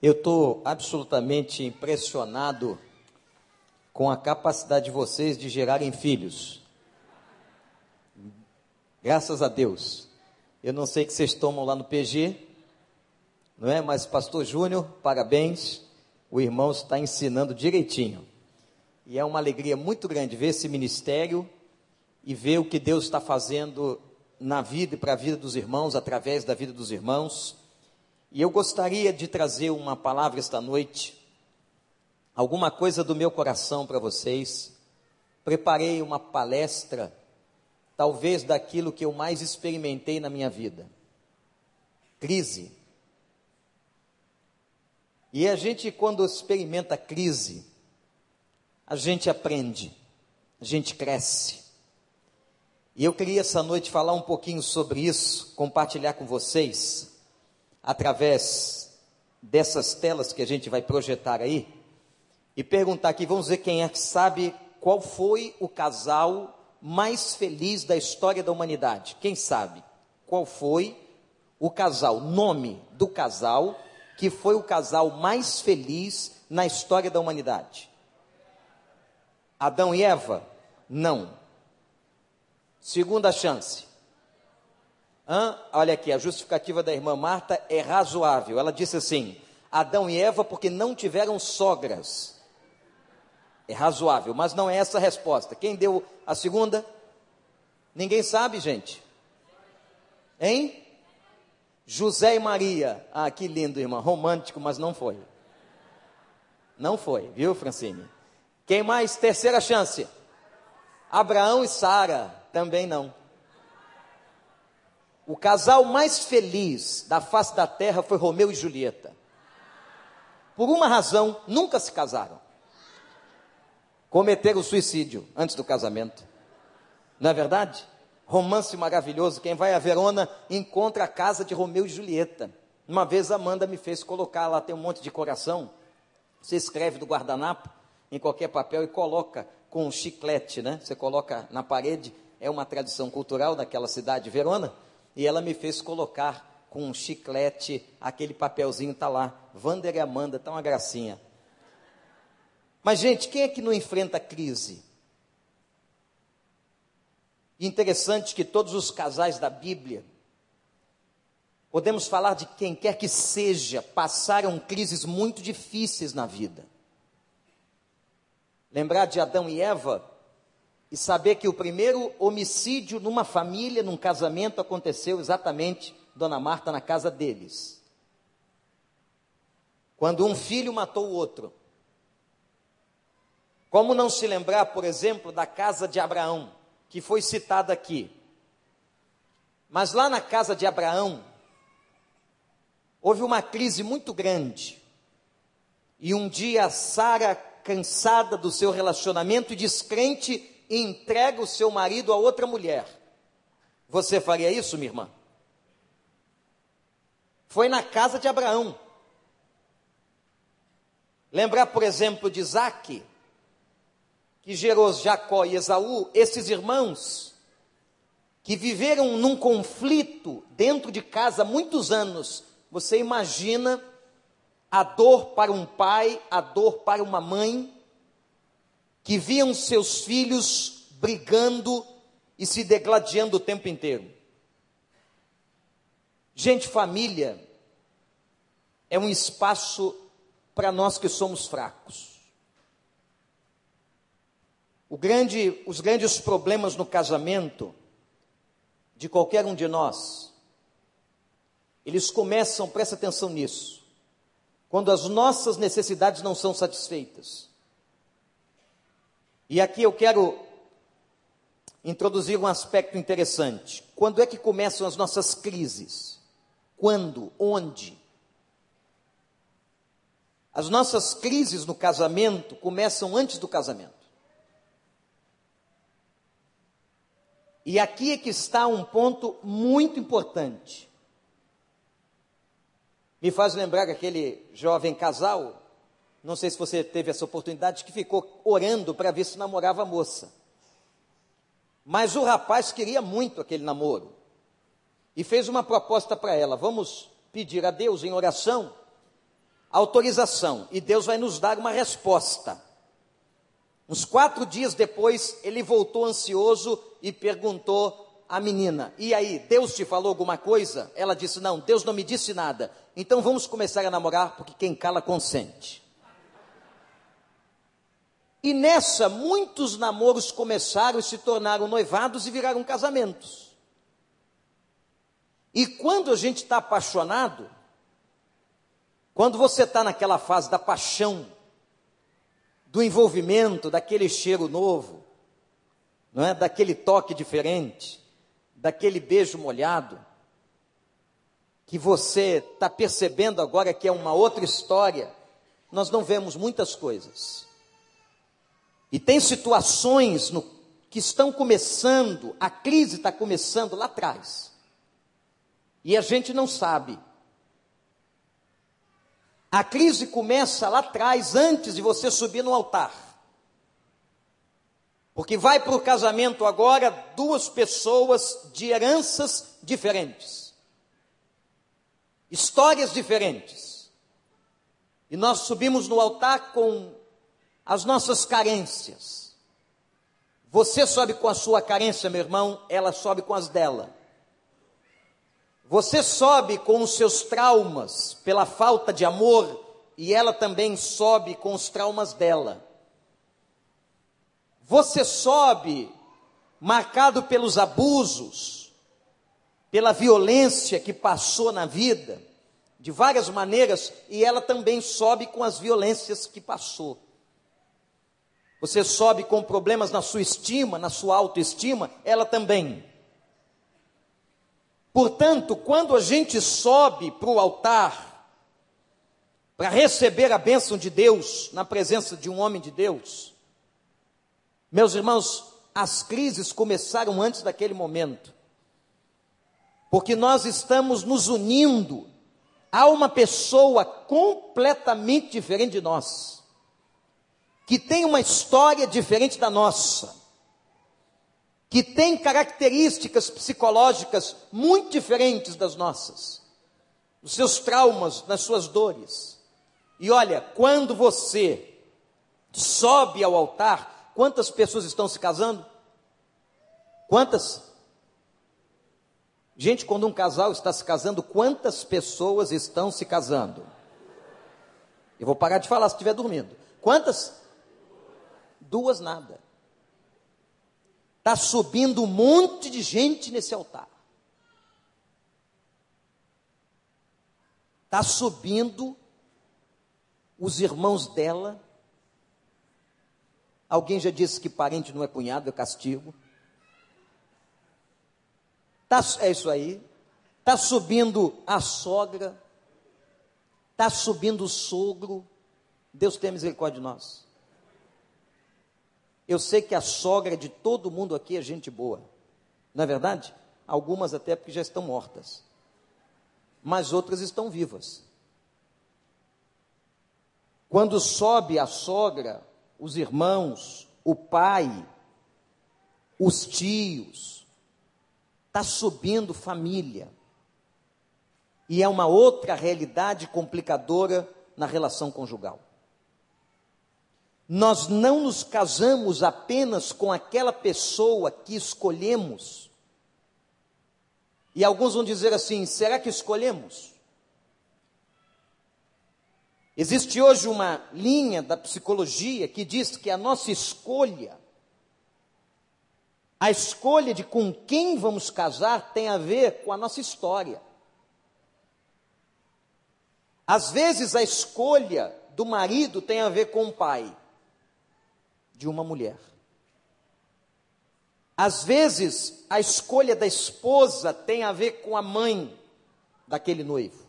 Eu estou absolutamente impressionado com a capacidade de vocês de gerarem filhos. Graças a Deus. Eu não sei que vocês tomam lá no PG, não é? Mas, Pastor Júnior, parabéns. O irmão está ensinando direitinho. E é uma alegria muito grande ver esse ministério e ver o que Deus está fazendo na vida e para a vida dos irmãos, através da vida dos irmãos. E eu gostaria de trazer uma palavra esta noite, alguma coisa do meu coração para vocês. Preparei uma palestra, talvez daquilo que eu mais experimentei na minha vida: crise. E a gente, quando experimenta crise, a gente aprende, a gente cresce. E eu queria essa noite falar um pouquinho sobre isso, compartilhar com vocês, através dessas telas que a gente vai projetar aí, e perguntar aqui, vamos ver quem é que sabe qual foi o casal mais feliz da história da humanidade. Quem sabe? Qual foi o casal, nome do casal que foi o casal mais feliz na história da humanidade? Adão e Eva? Não. Segunda chance. Hã? Olha aqui, a justificativa da irmã Marta é razoável. Ela disse assim: Adão e Eva porque não tiveram sogras. É razoável, mas não é essa a resposta. Quem deu a segunda? Ninguém sabe, gente. Hein? José e Maria. Ah, que lindo, irmã. Romântico, mas não foi. Não foi, viu, Francine? Quem mais? Terceira chance. Abraão e Sara, também não. O casal mais feliz da face da terra foi Romeu e Julieta. Por uma razão, nunca se casaram. Cometeram suicídio antes do casamento. Não é verdade? Romance maravilhoso. Quem vai a Verona encontra a casa de Romeu e Julieta. Uma vez Amanda me fez colocar lá, tem um monte de coração. Você escreve do guardanapo em qualquer papel e coloca com um chiclete, né? Você coloca na parede, é uma tradição cultural daquela cidade, Verona, e ela me fez colocar com um chiclete, aquele papelzinho está lá, Vander e Amanda, está uma gracinha. Mas, gente, quem é que não enfrenta crise? Interessante que todos os casais da Bíblia, podemos falar de quem quer que seja, passaram crises muito difíceis na vida lembrar de Adão e Eva e saber que o primeiro homicídio numa família, num casamento, aconteceu exatamente, Dona Marta, na casa deles. Quando um filho matou o outro. Como não se lembrar, por exemplo, da casa de Abraão, que foi citada aqui. Mas lá na casa de Abraão, houve uma crise muito grande. E um dia Sara cansada do seu relacionamento e descrente e entrega o seu marido a outra mulher. Você faria isso, minha irmã? Foi na casa de Abraão. Lembrar, por exemplo, de Isaac, que gerou Jacó e Esaú, esses irmãos, que viveram num conflito dentro de casa há muitos anos. Você imagina a dor para um pai, a dor para uma mãe, que viam seus filhos brigando e se degladiando o tempo inteiro. Gente, família é um espaço para nós que somos fracos. Grande, os grandes problemas no casamento de qualquer um de nós, eles começam, presta atenção nisso, quando as nossas necessidades não são satisfeitas. E aqui eu quero introduzir um aspecto interessante. Quando é que começam as nossas crises? Quando? Onde? As nossas crises no casamento começam antes do casamento. E aqui é que está um ponto muito importante me faz lembrar que aquele jovem casal, não sei se você teve essa oportunidade, que ficou orando para ver se namorava a moça. Mas o rapaz queria muito aquele namoro. E fez uma proposta para ela: vamos pedir a Deus em oração autorização e Deus vai nos dar uma resposta. Uns quatro dias depois, ele voltou ansioso e perguntou à menina: E aí, Deus te falou alguma coisa? Ela disse: Não, Deus não me disse nada. Então vamos começar a namorar, porque quem cala consente. E nessa, muitos namoros começaram e se tornaram noivados e viraram casamentos. E quando a gente está apaixonado, quando você está naquela fase da paixão, do envolvimento, daquele cheiro novo, não é? Daquele toque diferente, daquele beijo molhado, que você está percebendo agora que é uma outra história, nós não vemos muitas coisas. E tem situações no, que estão começando, a crise está começando lá atrás. E a gente não sabe. A crise começa lá atrás, antes de você subir no altar. Porque vai para o casamento agora duas pessoas de heranças diferentes, histórias diferentes. E nós subimos no altar com as nossas carências. Você sobe com a sua carência, meu irmão, ela sobe com as dela. Você sobe com os seus traumas pela falta de amor e ela também sobe com os traumas dela. Você sobe marcado pelos abusos, pela violência que passou na vida, de várias maneiras, e ela também sobe com as violências que passou. Você sobe com problemas na sua estima, na sua autoestima, ela também. Portanto, quando a gente sobe para o altar, para receber a bênção de Deus na presença de um homem de Deus, meus irmãos, as crises começaram antes daquele momento, porque nós estamos nos unindo a uma pessoa completamente diferente de nós que tem uma história diferente da nossa, que tem características psicológicas muito diferentes das nossas, os seus traumas, nas suas dores. E olha, quando você sobe ao altar, quantas pessoas estão se casando? Quantas? Gente, quando um casal está se casando, quantas pessoas estão se casando? Eu vou parar de falar se estiver dormindo. Quantas? Duas nada. Está subindo um monte de gente nesse altar. Está subindo os irmãos dela. Alguém já disse que parente não é cunhado, é castigo. Tá, é isso aí. Está subindo a sogra. Está subindo o sogro. Deus tem misericórdia de nós. Eu sei que a sogra de todo mundo aqui é gente boa, não é verdade? Algumas até porque já estão mortas, mas outras estão vivas. Quando sobe a sogra, os irmãos, o pai, os tios, está subindo família. E é uma outra realidade complicadora na relação conjugal. Nós não nos casamos apenas com aquela pessoa que escolhemos. E alguns vão dizer assim: será que escolhemos? Existe hoje uma linha da psicologia que diz que a nossa escolha, a escolha de com quem vamos casar, tem a ver com a nossa história. Às vezes a escolha do marido tem a ver com o pai de uma mulher. Às vezes, a escolha da esposa tem a ver com a mãe daquele noivo.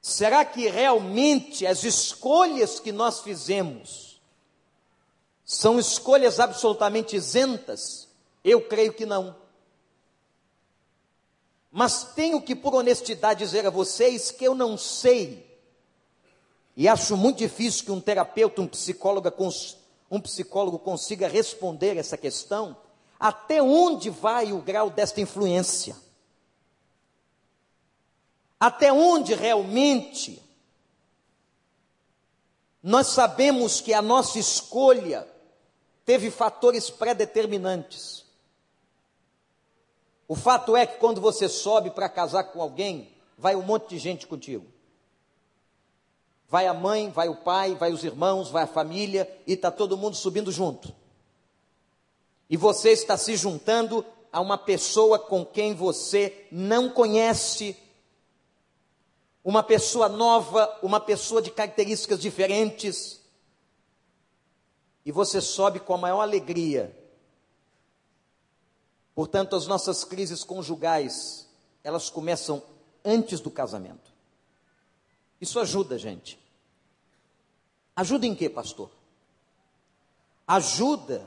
Será que realmente as escolhas que nós fizemos são escolhas absolutamente isentas? Eu creio que não. Mas tenho que, por honestidade, dizer a vocês que eu não sei e acho muito difícil que um terapeuta, um psicólogo, um psicólogo consiga responder essa questão. Até onde vai o grau desta influência? Até onde realmente nós sabemos que a nossa escolha teve fatores pré-determinantes. O fato é que quando você sobe para casar com alguém, vai um monte de gente contigo. Vai a mãe, vai o pai, vai os irmãos, vai a família e está todo mundo subindo junto. E você está se juntando a uma pessoa com quem você não conhece, uma pessoa nova, uma pessoa de características diferentes. E você sobe com a maior alegria. Portanto, as nossas crises conjugais, elas começam antes do casamento. Isso ajuda, gente. Ajuda em quê, pastor? Ajuda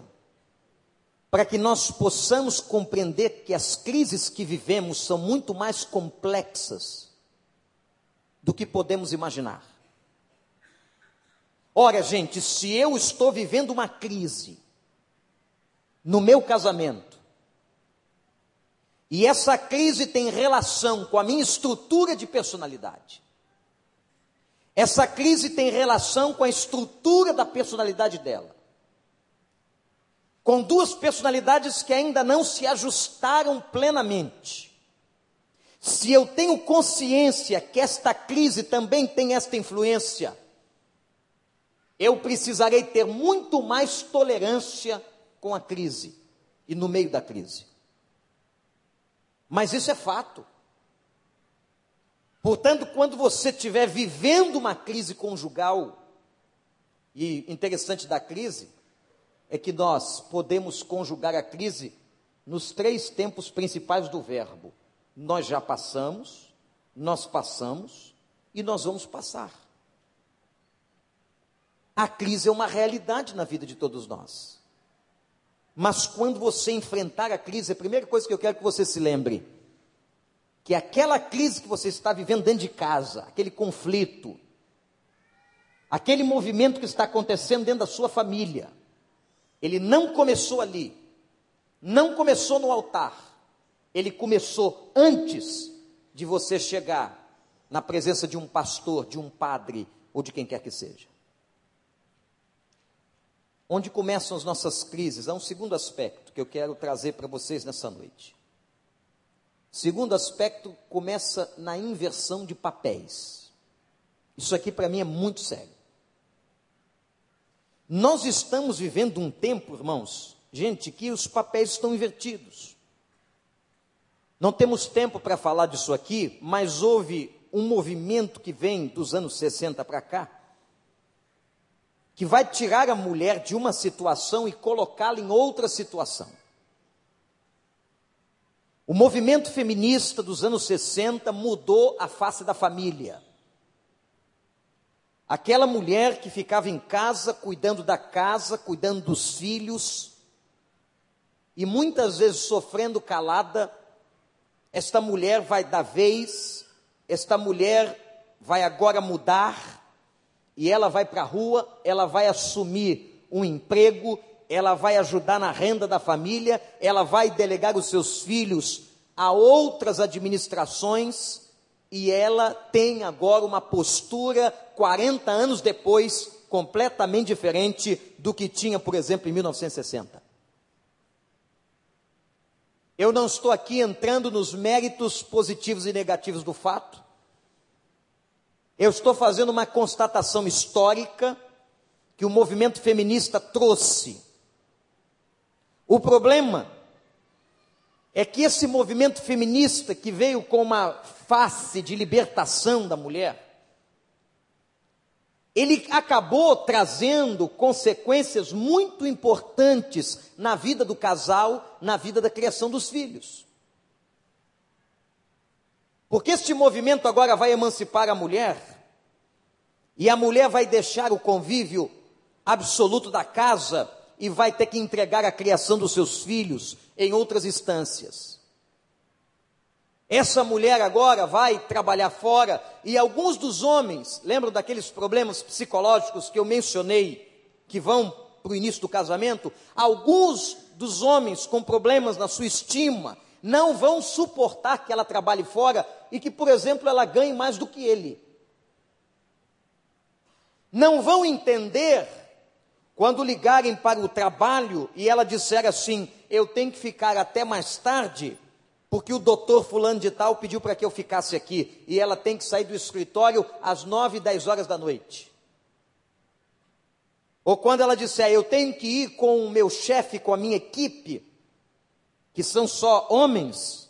para que nós possamos compreender que as crises que vivemos são muito mais complexas do que podemos imaginar. Ora, gente, se eu estou vivendo uma crise no meu casamento, e essa crise tem relação com a minha estrutura de personalidade, essa crise tem relação com a estrutura da personalidade dela com duas personalidades que ainda não se ajustaram plenamente. Se eu tenho consciência que esta crise também tem esta influência, eu precisarei ter muito mais tolerância com a crise e no meio da crise. Mas isso é fato. Portanto, quando você estiver vivendo uma crise conjugal, e interessante da crise, é que nós podemos conjugar a crise nos três tempos principais do verbo. Nós já passamos, nós passamos e nós vamos passar. A crise é uma realidade na vida de todos nós. Mas quando você enfrentar a crise, a primeira coisa que eu quero que você se lembre, que aquela crise que você está vivendo dentro de casa, aquele conflito, aquele movimento que está acontecendo dentro da sua família, ele não começou ali, não começou no altar, ele começou antes de você chegar na presença de um pastor, de um padre ou de quem quer que seja. Onde começam as nossas crises? Há um segundo aspecto que eu quero trazer para vocês nessa noite. Segundo aspecto começa na inversão de papéis. Isso aqui para mim é muito sério. Nós estamos vivendo um tempo, irmãos, gente, que os papéis estão invertidos. Não temos tempo para falar disso aqui, mas houve um movimento que vem dos anos 60 para cá, que vai tirar a mulher de uma situação e colocá-la em outra situação. O movimento feminista dos anos 60 mudou a face da família. Aquela mulher que ficava em casa, cuidando da casa, cuidando dos filhos, e muitas vezes sofrendo calada, esta mulher vai dar vez, esta mulher vai agora mudar, e ela vai para a rua, ela vai assumir um emprego, ela vai ajudar na renda da família, ela vai delegar os seus filhos a outras administrações, e ela tem agora uma postura, 40 anos depois, completamente diferente do que tinha, por exemplo, em 1960. Eu não estou aqui entrando nos méritos positivos e negativos do fato. Eu estou fazendo uma constatação histórica que o movimento feminista trouxe. O problema é que esse movimento feminista que veio com uma face de libertação da mulher, ele acabou trazendo consequências muito importantes na vida do casal, na vida da criação dos filhos. Porque este movimento agora vai emancipar a mulher, e a mulher vai deixar o convívio absoluto da casa e vai ter que entregar a criação dos seus filhos em outras instâncias. Essa mulher agora vai trabalhar fora e alguns dos homens, lembram daqueles problemas psicológicos que eu mencionei, que vão para o início do casamento? Alguns dos homens com problemas na sua estima não vão suportar que ela trabalhe fora e que, por exemplo, ela ganhe mais do que ele. Não vão entender quando ligarem para o trabalho e ela disser assim: eu tenho que ficar até mais tarde, porque o doutor fulano de tal pediu para que eu ficasse aqui, e ela tem que sair do escritório às nove, dez horas da noite. Ou quando ela disser, eu tenho que ir com o meu chefe, com a minha equipe, que são só homens,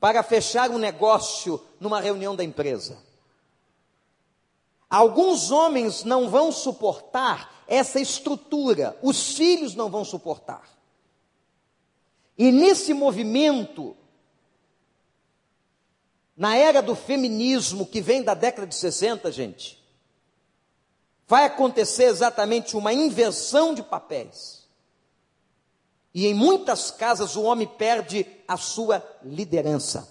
para fechar um negócio numa reunião da empresa. Alguns homens não vão suportar essa estrutura, os filhos não vão suportar. E nesse movimento, na era do feminismo que vem da década de 60, gente, vai acontecer exatamente uma inversão de papéis. E em muitas casas o homem perde a sua liderança.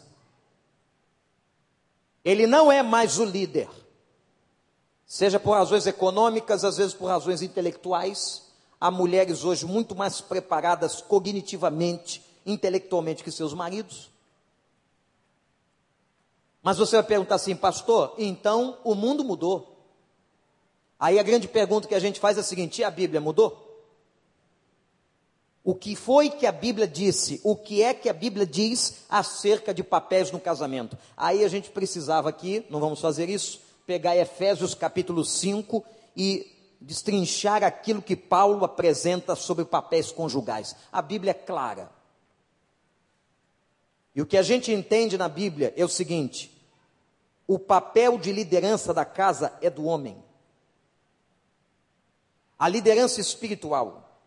Ele não é mais o líder. Seja por razões econômicas, às vezes por razões intelectuais. Há mulheres hoje muito mais preparadas cognitivamente, intelectualmente que seus maridos. Mas você vai perguntar assim, pastor, então o mundo mudou. Aí a grande pergunta que a gente faz é a seguinte: a Bíblia mudou? O que foi que a Bíblia disse? O que é que a Bíblia diz acerca de papéis no casamento? Aí a gente precisava aqui, não vamos fazer isso, pegar Efésios capítulo 5 e destrinchar aquilo que Paulo apresenta sobre papéis conjugais. A Bíblia é clara. E o que a gente entende na Bíblia é o seguinte: o papel de liderança da casa é do homem a liderança espiritual.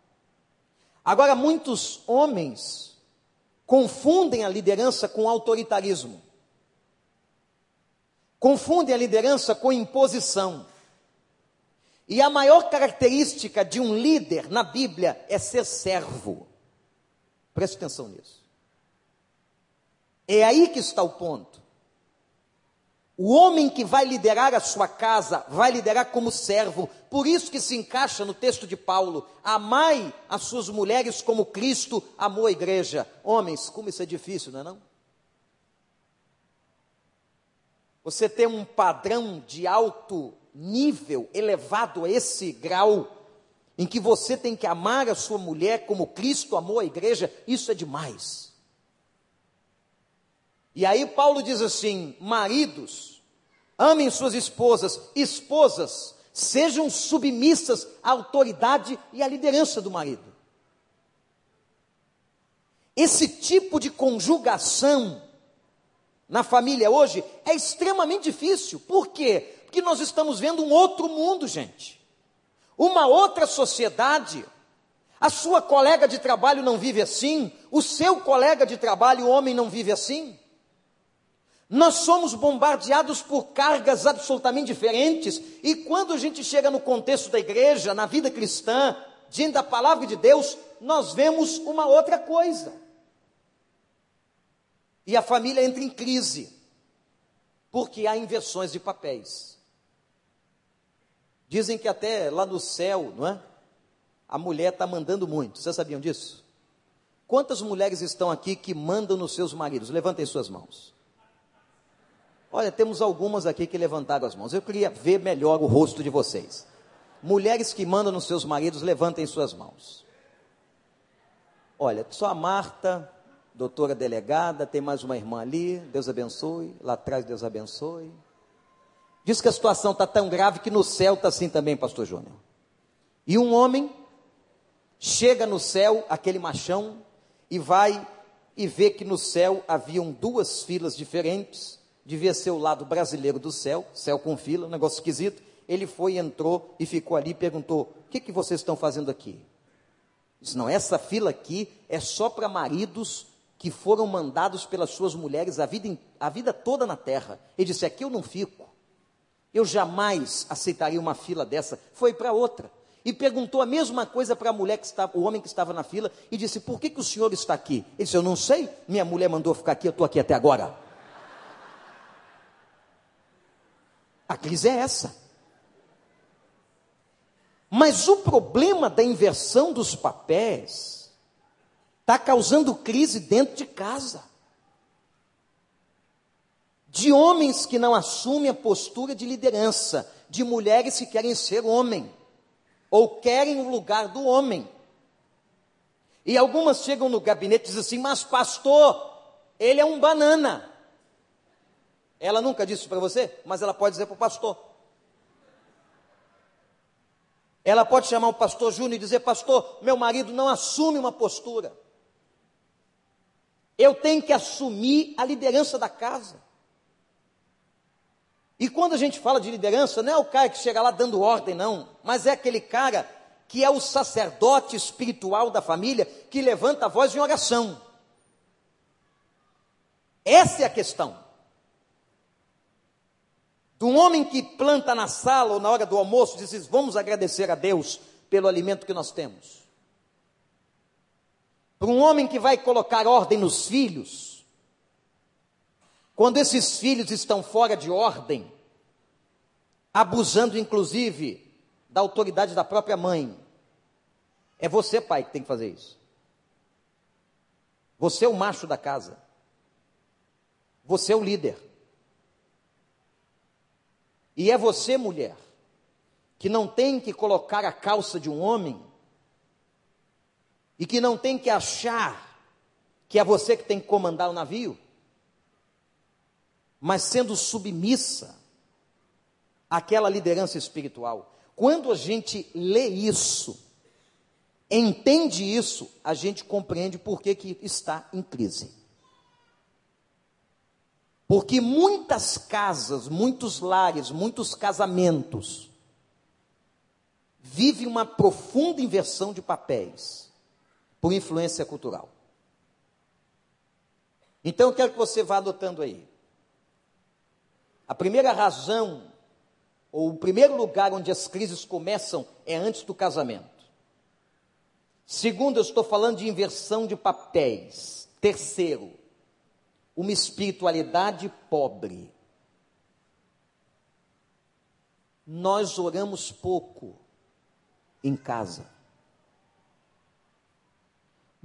Agora, muitos homens confundem a liderança com autoritarismo, confundem a liderança com imposição. E a maior característica de um líder na Bíblia é ser servo. Preste atenção nisso. É aí que está o ponto. O homem que vai liderar a sua casa vai liderar como servo. Por isso que se encaixa no texto de Paulo: amai as suas mulheres como Cristo amou a igreja. Homens, como isso é difícil, não é não? Você tem um padrão de alto nível, elevado a esse grau, em que você tem que amar a sua mulher como Cristo amou a igreja, isso é demais. E aí Paulo diz assim: maridos, amem suas esposas, esposas, sejam submissas à autoridade e à liderança do marido. Esse tipo de conjugação na família hoje é extremamente difícil. Por quê? Porque nós estamos vendo um outro mundo, gente. Uma outra sociedade. A sua colega de trabalho não vive assim, o seu colega de trabalho, homem, não vive assim. Nós somos bombardeados por cargas absolutamente diferentes, e quando a gente chega no contexto da igreja, na vida cristã, diante da palavra de Deus, nós vemos uma outra coisa. E a família entra em crise, porque há inversões de papéis. Dizem que até lá no céu, não é? A mulher está mandando muito. Vocês sabiam disso? Quantas mulheres estão aqui que mandam nos seus maridos? Levantem suas mãos. Olha, temos algumas aqui que levantaram as mãos. Eu queria ver melhor o rosto de vocês. Mulheres que mandam nos seus maridos, levantem suas mãos. Olha, só a Marta, doutora delegada, tem mais uma irmã ali, Deus abençoe. Lá atrás, Deus abençoe. Diz que a situação está tão grave que no céu está assim também, pastor Júnior. E um homem chega no céu, aquele machão, e vai e vê que no céu haviam duas filas diferentes devia ser o lado brasileiro do céu, céu com fila, um negócio esquisito. Ele foi, entrou e ficou ali e perguntou: O que, que vocês estão fazendo aqui? Disse: Não, essa fila aqui é só para maridos que foram mandados pelas suas mulheres a vida, a vida toda na terra. Ele disse: Aqui eu não fico. Eu jamais aceitaria uma fila dessa. Foi para outra. E perguntou a mesma coisa para a mulher que estava, o homem que estava na fila, e disse: Por que, que o senhor está aqui? Ele disse: Eu não sei. Minha mulher mandou ficar aqui, eu estou aqui até agora. A crise é essa. Mas o problema da inversão dos papéis está causando crise dentro de casa. de homens que não assumem a postura de liderança, de mulheres que querem ser homem, ou querem o lugar do homem. E algumas chegam no gabinete e dizem assim: Mas, pastor, ele é um banana. Ela nunca disse para você, mas ela pode dizer para o pastor. Ela pode chamar o pastor Júnior e dizer: Pastor, meu marido não assume uma postura. Eu tenho que assumir a liderança da casa. E quando a gente fala de liderança, não é o cara que chega lá dando ordem, não, mas é aquele cara que é o sacerdote espiritual da família que levanta a voz em oração. Essa é a questão. Um homem que planta na sala ou na hora do almoço, diz: Vamos agradecer a Deus pelo alimento que nós temos. Para um homem que vai colocar ordem nos filhos, quando esses filhos estão fora de ordem, abusando inclusive da autoridade da própria mãe, é você, pai, que tem que fazer isso. Você é o macho da casa. Você é o líder. E é você, mulher, que não tem que colocar a calça de um homem e que não tem que achar que é você que tem que comandar o navio, mas sendo submissa àquela liderança espiritual. Quando a gente lê isso, entende isso, a gente compreende por que, que está em crise. Porque muitas casas, muitos lares, muitos casamentos vivem uma profunda inversão de papéis por influência cultural. Então eu quero que você vá anotando aí. A primeira razão, ou o primeiro lugar onde as crises começam é antes do casamento. Segundo, eu estou falando de inversão de papéis. Terceiro, uma espiritualidade pobre. Nós oramos pouco em casa.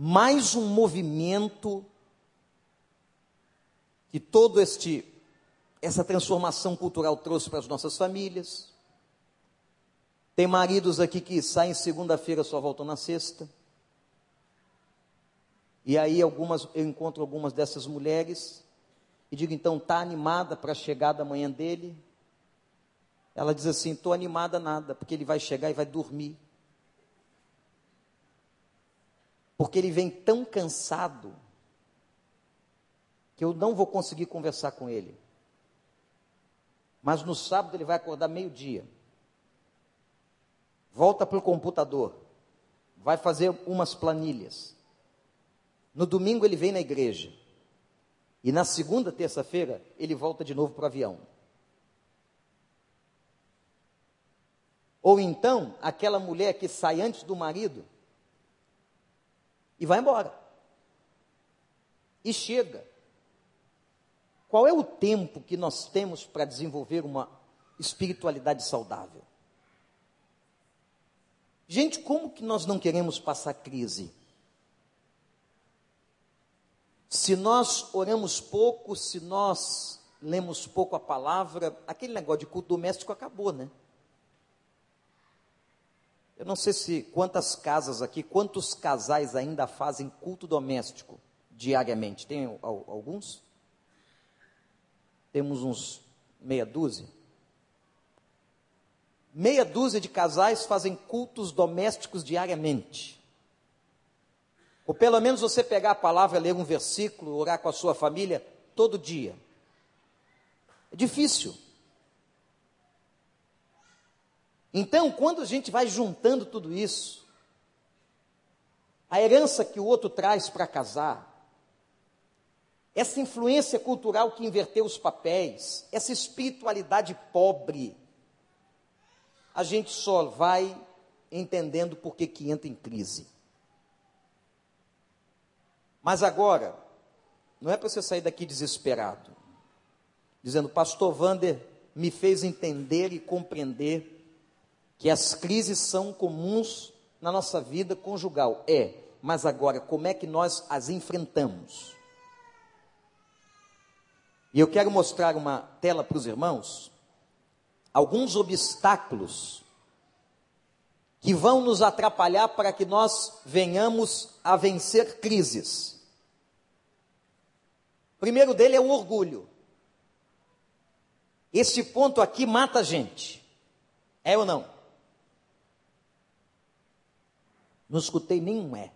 Mais um movimento que todo este essa transformação cultural trouxe para as nossas famílias. Tem maridos aqui que saem segunda-feira só voltam na sexta. E aí algumas, eu encontro algumas dessas mulheres e digo, então, está animada para a chegada amanhã dele? Ela diz assim, estou animada nada, porque ele vai chegar e vai dormir. Porque ele vem tão cansado que eu não vou conseguir conversar com ele. Mas no sábado ele vai acordar meio-dia. Volta para o computador. Vai fazer umas planilhas. No domingo ele vem na igreja. E na segunda, terça-feira, ele volta de novo para o avião. Ou então, aquela mulher que sai antes do marido e vai embora. E chega. Qual é o tempo que nós temos para desenvolver uma espiritualidade saudável? Gente, como que nós não queremos passar crise? Se nós oramos pouco, se nós lemos pouco a palavra, aquele negócio de culto doméstico acabou, né? Eu não sei se quantas casas aqui, quantos casais ainda fazem culto doméstico diariamente. Tem alguns? Temos uns meia dúzia. Meia dúzia de casais fazem cultos domésticos diariamente. Ou pelo menos você pegar a palavra, ler um versículo, orar com a sua família todo dia. É difícil. Então, quando a gente vai juntando tudo isso, a herança que o outro traz para casar, essa influência cultural que inverteu os papéis, essa espiritualidade pobre, a gente só vai entendendo por que, que entra em crise. Mas agora, não é para você sair daqui desesperado, dizendo, Pastor Vander me fez entender e compreender que as crises são comuns na nossa vida conjugal. É, mas agora, como é que nós as enfrentamos? E eu quero mostrar uma tela para os irmãos, alguns obstáculos que vão nos atrapalhar para que nós venhamos a vencer crises. O primeiro dele é o orgulho. Esse ponto aqui mata a gente. É ou não? Não escutei nenhum é.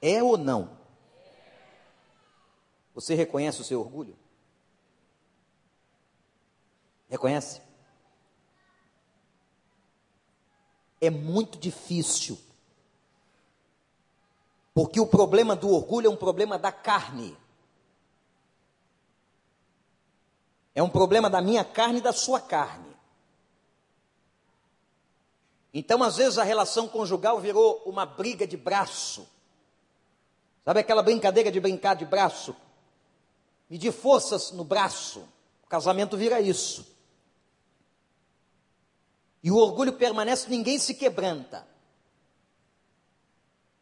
É ou não? Você reconhece o seu orgulho? Reconhece? É muito difícil. Porque o problema do orgulho é um problema da carne. É um problema da minha carne e da sua carne. Então, às vezes, a relação conjugal virou uma briga de braço. Sabe aquela brincadeira de brincar de braço? medir forças no braço. O casamento vira isso. E o orgulho permanece, ninguém se quebranta.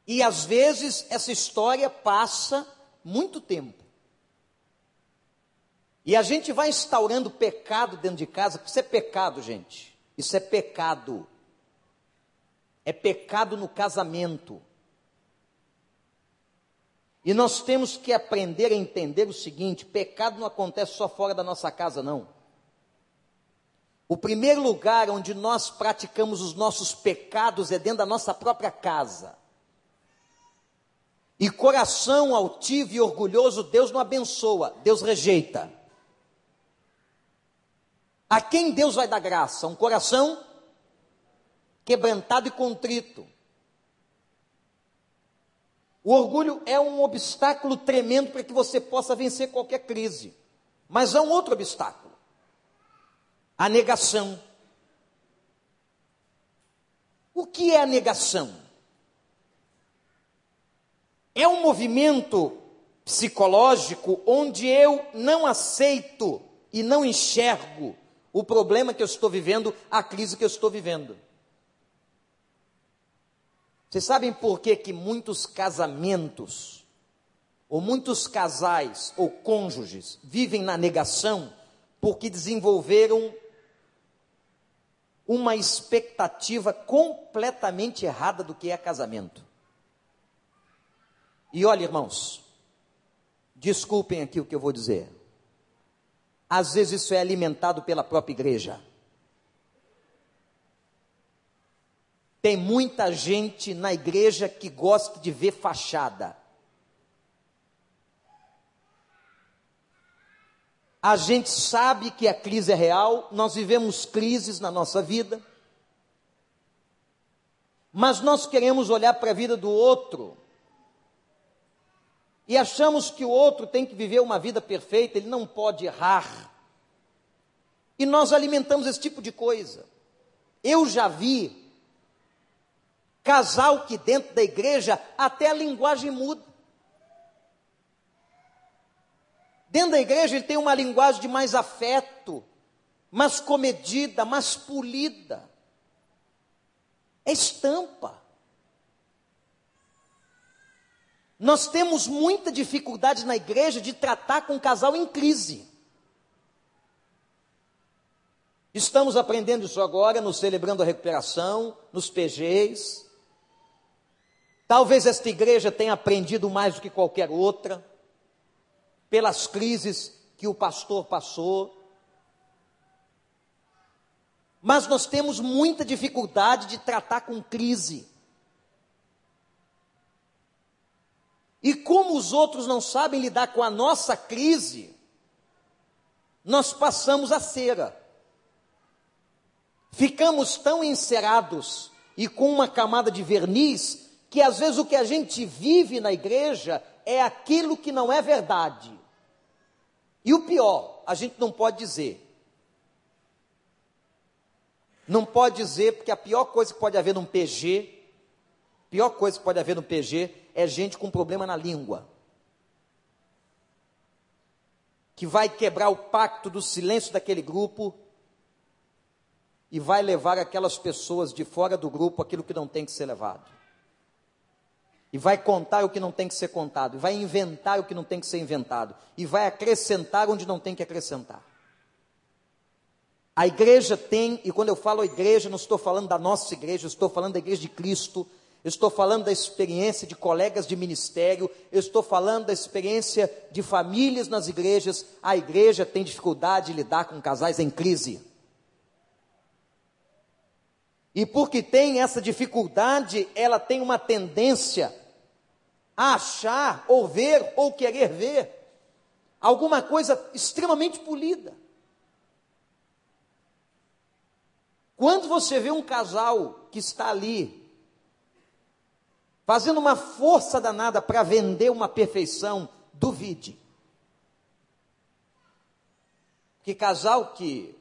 E às vezes essa história passa muito tempo. E a gente vai instaurando pecado dentro de casa, isso é pecado, gente. Isso é pecado. É pecado no casamento. E nós temos que aprender a entender o seguinte: pecado não acontece só fora da nossa casa, não. O primeiro lugar onde nós praticamos os nossos pecados é dentro da nossa própria casa. E coração altivo e orgulhoso, Deus não abençoa, Deus rejeita. A quem Deus vai dar graça? Um coração quebrantado e contrito. O orgulho é um obstáculo tremendo para que você possa vencer qualquer crise. Mas há um outro obstáculo: a negação. O que é a negação? É um movimento psicológico onde eu não aceito e não enxergo o problema que eu estou vivendo, a crise que eu estou vivendo. Vocês sabem por que, que muitos casamentos, ou muitos casais ou cônjuges vivem na negação? Porque desenvolveram uma expectativa completamente errada do que é casamento. E olha, irmãos, desculpem aqui o que eu vou dizer. Às vezes isso é alimentado pela própria igreja. Tem muita gente na igreja que gosta de ver fachada. A gente sabe que a crise é real, nós vivemos crises na nossa vida, mas nós queremos olhar para a vida do outro e achamos que o outro tem que viver uma vida perfeita, ele não pode errar. E nós alimentamos esse tipo de coisa. Eu já vi Casal que dentro da igreja até a linguagem muda. Dentro da igreja ele tem uma linguagem de mais afeto, mais comedida, mais polida. É estampa. Nós temos muita dificuldade na igreja de tratar com um casal em crise. Estamos aprendendo isso agora, nos celebrando a recuperação, nos PGs. Talvez esta igreja tenha aprendido mais do que qualquer outra, pelas crises que o pastor passou. Mas nós temos muita dificuldade de tratar com crise. E como os outros não sabem lidar com a nossa crise, nós passamos a cera. Ficamos tão encerados e com uma camada de verniz que às vezes o que a gente vive na igreja é aquilo que não é verdade. E o pior, a gente não pode dizer. Não pode dizer, porque a pior coisa que pode haver num PG, pior coisa que pode haver no PG é gente com problema na língua. Que vai quebrar o pacto do silêncio daquele grupo e vai levar aquelas pessoas de fora do grupo aquilo que não tem que ser levado. E vai contar o que não tem que ser contado, e vai inventar o que não tem que ser inventado, e vai acrescentar onde não tem que acrescentar. A igreja tem, e quando eu falo igreja, não estou falando da nossa igreja, estou falando da igreja de Cristo, estou falando da experiência de colegas de ministério, estou falando da experiência de famílias nas igrejas. A igreja tem dificuldade de lidar com casais em crise. E porque tem essa dificuldade, ela tem uma tendência a achar, ou ver, ou querer ver, alguma coisa extremamente polida. Quando você vê um casal que está ali, fazendo uma força danada para vender uma perfeição, duvide. Que casal que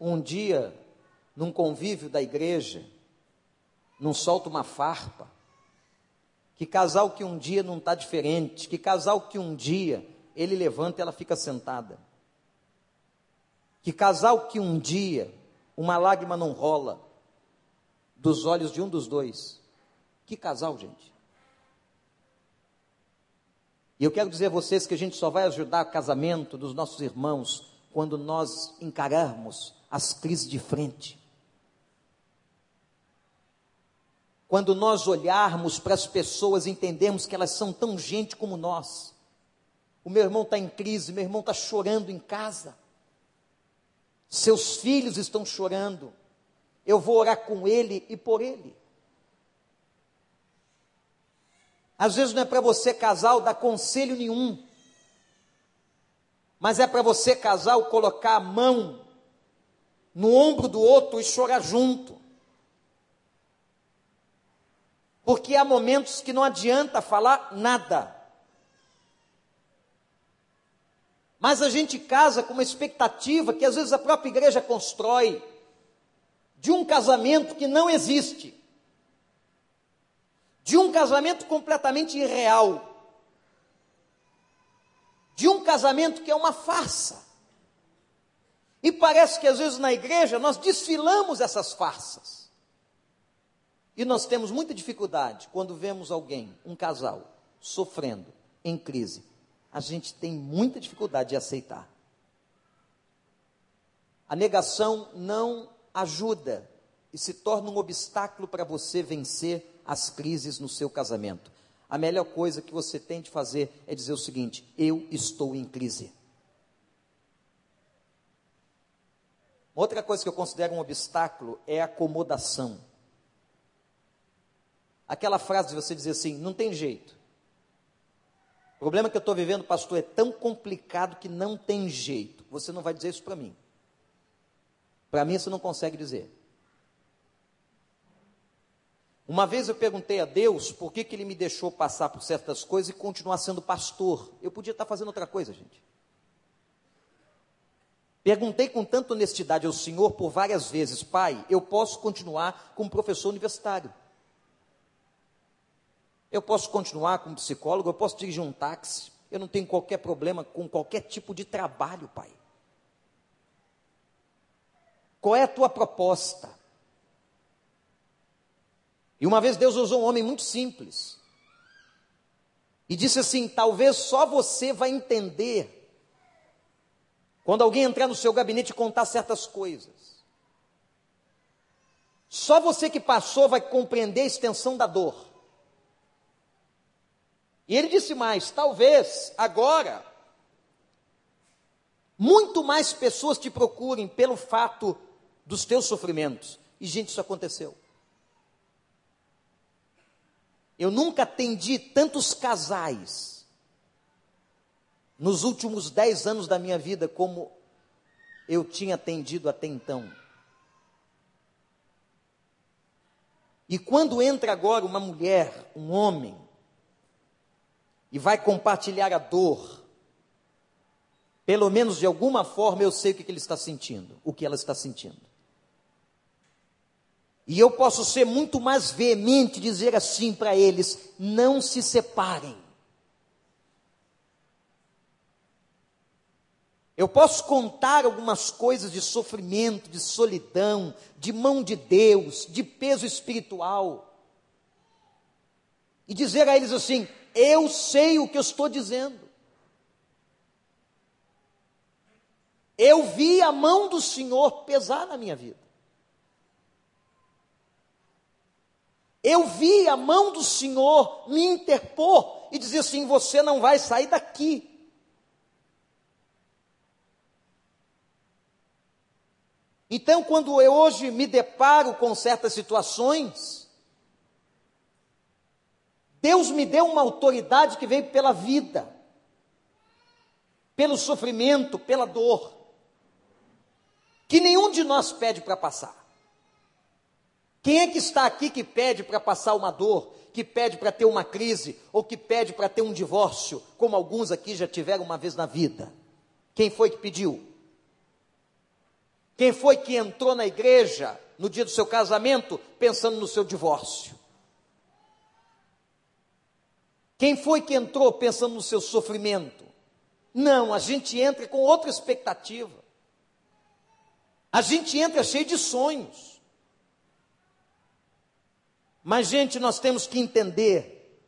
um dia, num convívio da igreja, não solta uma farpa, que casal que um dia não está diferente, que casal que um dia ele levanta e ela fica sentada. Que casal que um dia uma lágrima não rola dos olhos de um dos dois. Que casal, gente. E eu quero dizer a vocês que a gente só vai ajudar o casamento dos nossos irmãos quando nós encararmos as crises de frente. Quando nós olharmos para as pessoas e entendermos que elas são tão gente como nós. O meu irmão está em crise, meu irmão está chorando em casa. Seus filhos estão chorando. Eu vou orar com ele e por ele. Às vezes não é para você, casal, dar conselho nenhum. Mas é para você, casal, colocar a mão no ombro do outro e chorar junto. Porque há momentos que não adianta falar nada. Mas a gente casa com uma expectativa que às vezes a própria igreja constrói de um casamento que não existe. De um casamento completamente irreal. De um casamento que é uma farsa. E parece que às vezes na igreja nós desfilamos essas farsas. E nós temos muita dificuldade quando vemos alguém, um casal, sofrendo, em crise. A gente tem muita dificuldade de aceitar. A negação não ajuda e se torna um obstáculo para você vencer as crises no seu casamento. A melhor coisa que você tem de fazer é dizer o seguinte: eu estou em crise. Outra coisa que eu considero um obstáculo é a acomodação. Aquela frase de você dizer assim, não tem jeito. O problema que eu estou vivendo, pastor, é tão complicado que não tem jeito. Você não vai dizer isso para mim. Para mim, você não consegue dizer. Uma vez eu perguntei a Deus por que, que Ele me deixou passar por certas coisas e continuar sendo pastor. Eu podia estar fazendo outra coisa, gente. Perguntei com tanta honestidade ao Senhor por várias vezes, Pai, eu posso continuar como professor universitário. Eu posso continuar como psicólogo, eu posso dirigir um táxi, eu não tenho qualquer problema com qualquer tipo de trabalho, pai. Qual é a tua proposta? E uma vez Deus usou um homem muito simples. E disse assim: talvez só você vai entender quando alguém entrar no seu gabinete e contar certas coisas. Só você que passou vai compreender a extensão da dor. E ele disse mais: talvez agora muito mais pessoas te procurem pelo fato dos teus sofrimentos. E, gente, isso aconteceu. Eu nunca atendi tantos casais nos últimos dez anos da minha vida como eu tinha atendido até então. E quando entra agora uma mulher, um homem, e vai compartilhar a dor, pelo menos de alguma forma eu sei o que ele está sentindo, o que ela está sentindo. E eu posso ser muito mais veemente dizer assim para eles: não se separem. Eu posso contar algumas coisas de sofrimento, de solidão, de mão de Deus, de peso espiritual. e dizer a eles assim: Eu sei o que eu estou dizendo. Eu vi a mão do Senhor pesar na minha vida. Eu vi a mão do Senhor me interpor e dizer assim: você não vai sair daqui. Então, quando eu hoje me deparo com certas situações, Deus me deu uma autoridade que veio pela vida, pelo sofrimento, pela dor, que nenhum de nós pede para passar. Quem é que está aqui que pede para passar uma dor, que pede para ter uma crise, ou que pede para ter um divórcio, como alguns aqui já tiveram uma vez na vida? Quem foi que pediu? Quem foi que entrou na igreja no dia do seu casamento pensando no seu divórcio? Quem foi que entrou pensando no seu sofrimento? Não, a gente entra com outra expectativa. A gente entra cheio de sonhos. Mas, gente, nós temos que entender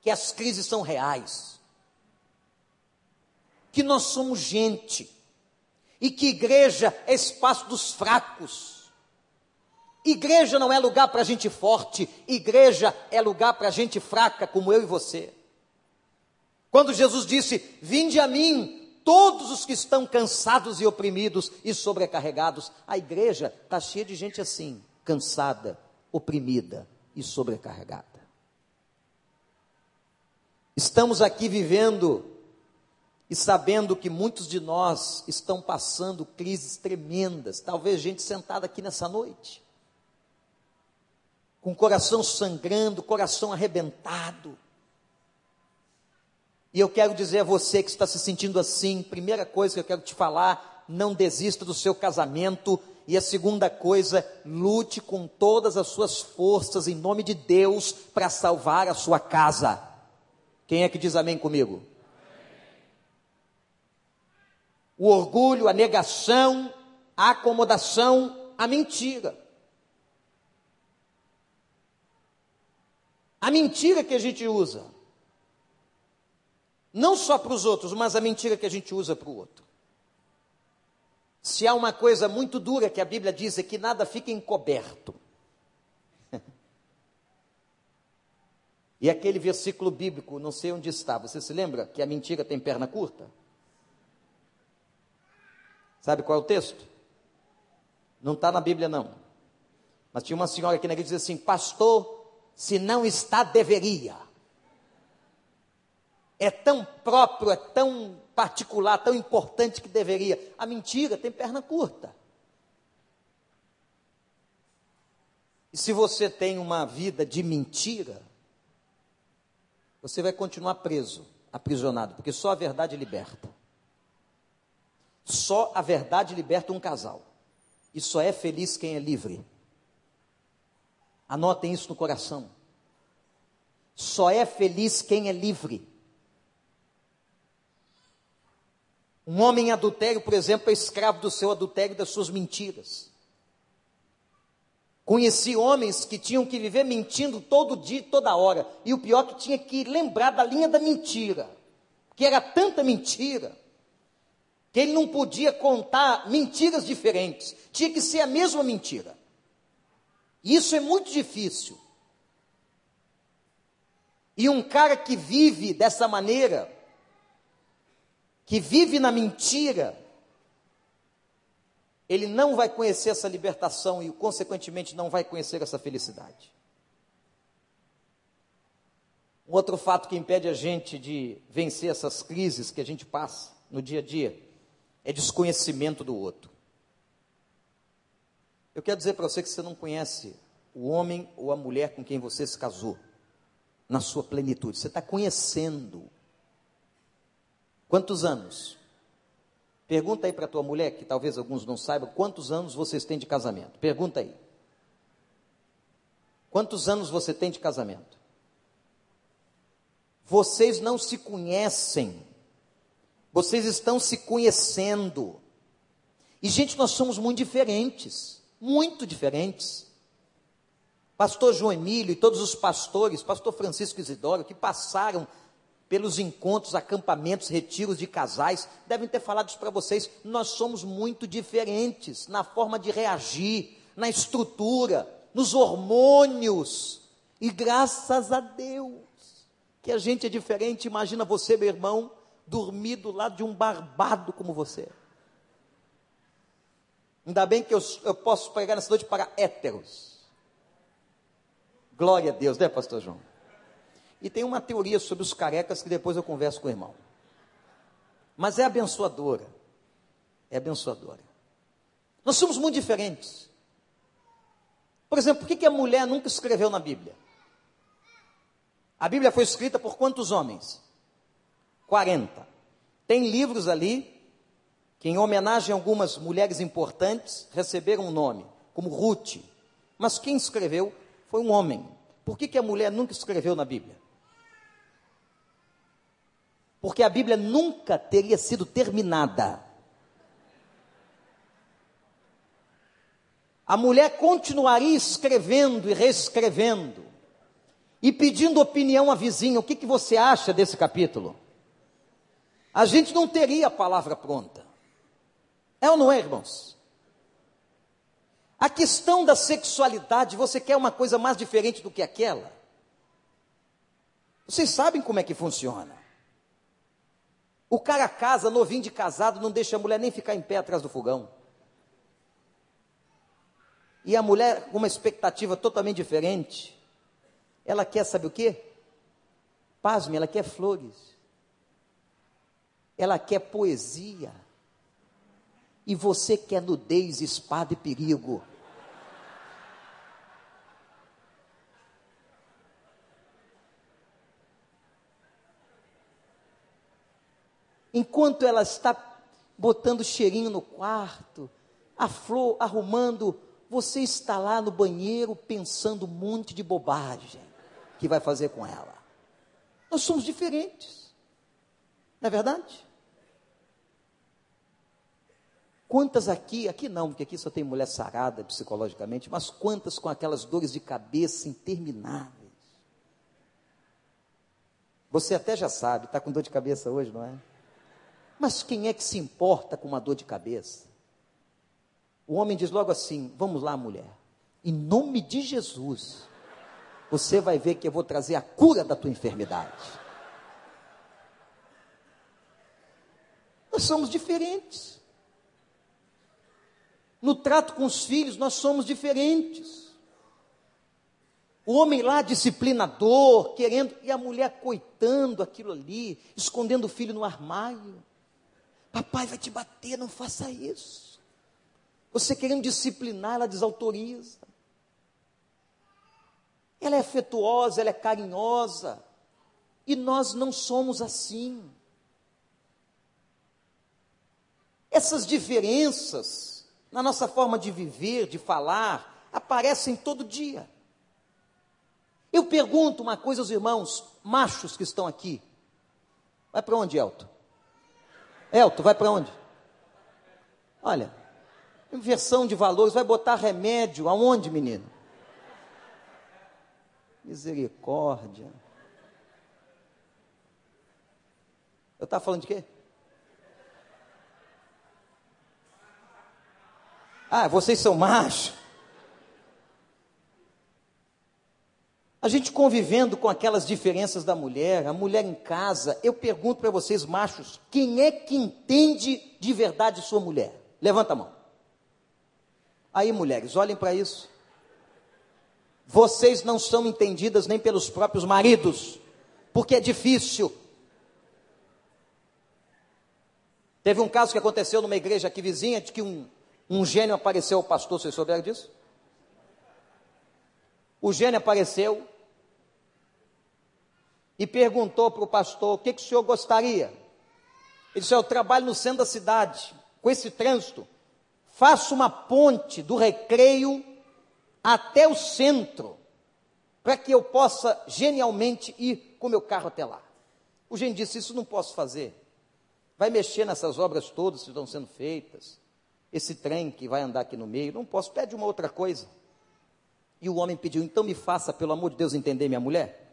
que as crises são reais. Que nós somos gente e que igreja é espaço dos fracos. Igreja não é lugar para gente forte, igreja é lugar para gente fraca, como eu e você. Quando Jesus disse: Vinde a mim, todos os que estão cansados e oprimidos e sobrecarregados, a igreja está cheia de gente assim, cansada, oprimida e sobrecarregada. Estamos aqui vivendo e sabendo que muitos de nós estão passando crises tremendas, talvez gente sentada aqui nessa noite, com coração sangrando, coração arrebentado. E eu quero dizer a você que está se sentindo assim, primeira coisa que eu quero te falar, não desista do seu casamento. E a segunda coisa, lute com todas as suas forças em nome de Deus para salvar a sua casa. Quem é que diz amém comigo? o orgulho, a negação, a acomodação, a mentira. A mentira que a gente usa, não só para os outros, mas a mentira que a gente usa para o outro. Se há uma coisa muito dura que a Bíblia diz é que nada fica encoberto. e aquele versículo bíblico, não sei onde está, você se lembra que a mentira tem perna curta? Sabe qual é o texto? Não está na Bíblia, não. Mas tinha uma senhora aqui na igreja que dizia assim: Pastor, se não está, deveria. É tão próprio, é tão particular, tão importante que deveria. A mentira tem perna curta. E se você tem uma vida de mentira, você vai continuar preso, aprisionado, porque só a verdade liberta. Só a verdade liberta um casal. E só é feliz quem é livre. Anotem isso no coração. Só é feliz quem é livre. Um homem adultério, por exemplo, é escravo do seu adultério e das suas mentiras. Conheci homens que tinham que viver mentindo todo dia, toda hora. E o pior é que tinha que lembrar da linha da mentira. Que era tanta mentira que ele não podia contar mentiras diferentes, tinha que ser a mesma mentira. Isso é muito difícil. E um cara que vive dessa maneira, que vive na mentira, ele não vai conhecer essa libertação e, consequentemente, não vai conhecer essa felicidade. Um outro fato que impede a gente de vencer essas crises que a gente passa no dia a dia é desconhecimento do outro. Eu quero dizer para você que você não conhece o homem ou a mulher com quem você se casou, na sua plenitude. Você está conhecendo. Quantos anos? Pergunta aí para tua mulher, que talvez alguns não saibam, quantos anos vocês têm de casamento? Pergunta aí. Quantos anos você tem de casamento? Vocês não se conhecem vocês estão se conhecendo. E, gente, nós somos muito diferentes. Muito diferentes. Pastor João Emílio e todos os pastores, pastor Francisco Isidoro, que passaram pelos encontros, acampamentos, retiros de casais, devem ter falado isso para vocês. Nós somos muito diferentes na forma de reagir, na estrutura, nos hormônios. E graças a Deus que a gente é diferente. Imagina você, meu irmão, dormir do lado de um barbado como você. Ainda bem que eu, eu posso pregar nessa noite para héteros. Glória a Deus, né, pastor João? E tem uma teoria sobre os carecas que depois eu converso com o irmão. Mas é abençoadora. É abençoadora. Nós somos muito diferentes. Por exemplo, por que, que a mulher nunca escreveu na Bíblia? A Bíblia foi escrita por quantos homens? 40. Tem livros ali que, em homenagem a algumas mulheres importantes, receberam um nome, como Ruth. Mas quem escreveu foi um homem. Por que, que a mulher nunca escreveu na Bíblia? Porque a Bíblia nunca teria sido terminada. A mulher continuaria escrevendo e reescrevendo e pedindo opinião à vizinha: o que, que você acha desse capítulo? A gente não teria a palavra pronta. É ou não é, irmãos? A questão da sexualidade, você quer uma coisa mais diferente do que aquela? Vocês sabem como é que funciona. O cara casa, novinho de casado, não deixa a mulher nem ficar em pé atrás do fogão. E a mulher, com uma expectativa totalmente diferente, ela quer, sabe o quê? Pasme, ela quer flores. Ela quer poesia. E você quer nudez, espada e perigo. Enquanto ela está botando cheirinho no quarto, a flor arrumando, você está lá no banheiro pensando um monte de bobagem que vai fazer com ela. Nós somos diferentes. Não é verdade? Quantas aqui, aqui não, porque aqui só tem mulher sarada psicologicamente, mas quantas com aquelas dores de cabeça intermináveis? Você até já sabe, está com dor de cabeça hoje, não é? Mas quem é que se importa com uma dor de cabeça? O homem diz logo assim: Vamos lá, mulher, em nome de Jesus, você vai ver que eu vou trazer a cura da tua enfermidade. Nós somos diferentes. No trato com os filhos, nós somos diferentes. O homem lá disciplinador, querendo, e a mulher coitando aquilo ali, escondendo o filho no armário. Papai vai te bater, não faça isso. Você querendo disciplinar, ela desautoriza ela é afetuosa, ela é carinhosa. E nós não somos assim. Essas diferenças na nossa forma de viver, de falar, aparecem todo dia. Eu pergunto uma coisa aos irmãos machos que estão aqui. Vai para onde, Elton? Elton, vai para onde? Olha, inversão de valores, vai botar remédio aonde, menino? Misericórdia. Eu estava falando de quê? Ah, vocês são machos. A gente convivendo com aquelas diferenças da mulher, a mulher em casa, eu pergunto para vocês, machos, quem é que entende de verdade sua mulher? Levanta a mão. Aí, mulheres, olhem para isso. Vocês não são entendidas nem pelos próprios maridos, porque é difícil. Teve um caso que aconteceu numa igreja aqui vizinha, de que um, um gênio apareceu ao pastor, vocês souberam disso? O gênio apareceu e perguntou para o pastor: o que, que o senhor gostaria? Ele disse: Eu trabalho no centro da cidade, com esse trânsito, faço uma ponte do recreio até o centro, para que eu possa genialmente ir com meu carro até lá. O gente disse: Isso não posso fazer. Vai mexer nessas obras todas que estão sendo feitas. Esse trem que vai andar aqui no meio, não posso. Pede uma outra coisa. E o homem pediu: Então me faça, pelo amor de Deus, entender minha mulher.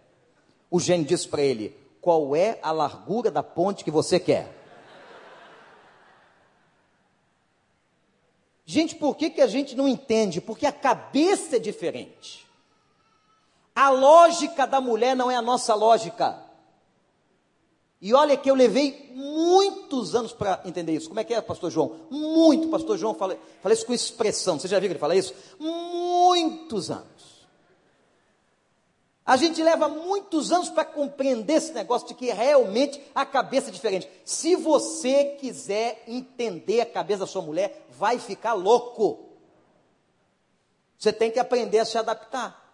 O gênio disse para ele: Qual é a largura da ponte que você quer? Gente, por que, que a gente não entende? Porque a cabeça é diferente. A lógica da mulher não é a nossa lógica. E olha que eu levei muitos anos para entender isso. Como é que é, pastor João? Muito, pastor João, falei, falei isso com expressão. Você já viu ele falar isso? Muitos anos. A gente leva muitos anos para compreender esse negócio de que realmente a cabeça é diferente. Se você quiser entender a cabeça da sua mulher, vai ficar louco. Você tem que aprender a se adaptar.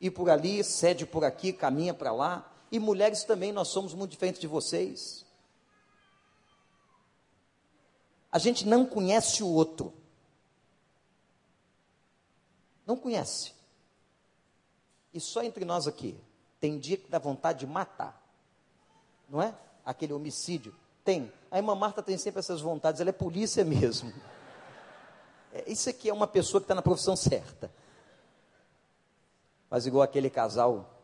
Ir por ali, cede por aqui, caminha para lá. E mulheres também, nós somos muito diferentes de vocês. A gente não conhece o outro. Não conhece. E só entre nós aqui, tem dia que dá vontade de matar. Não é? Aquele homicídio. Tem. A irmã Marta tem sempre essas vontades, ela é polícia mesmo. É, isso aqui é uma pessoa que está na profissão certa. Mas igual aquele casal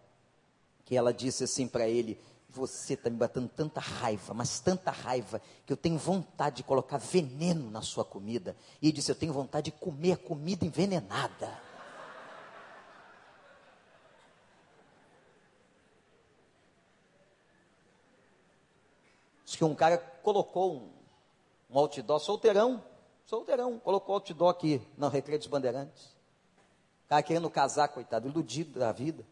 que ela disse assim para ele: Você está me batendo tanta raiva, mas tanta raiva, que eu tenho vontade de colocar veneno na sua comida. E ele disse: Eu tenho vontade de comer comida envenenada. Diz que um cara colocou um, um outdoor, solteirão, solteirão, colocou outdoor aqui na Recreio dos Bandeirantes. O cara querendo casar, coitado, iludido da vida,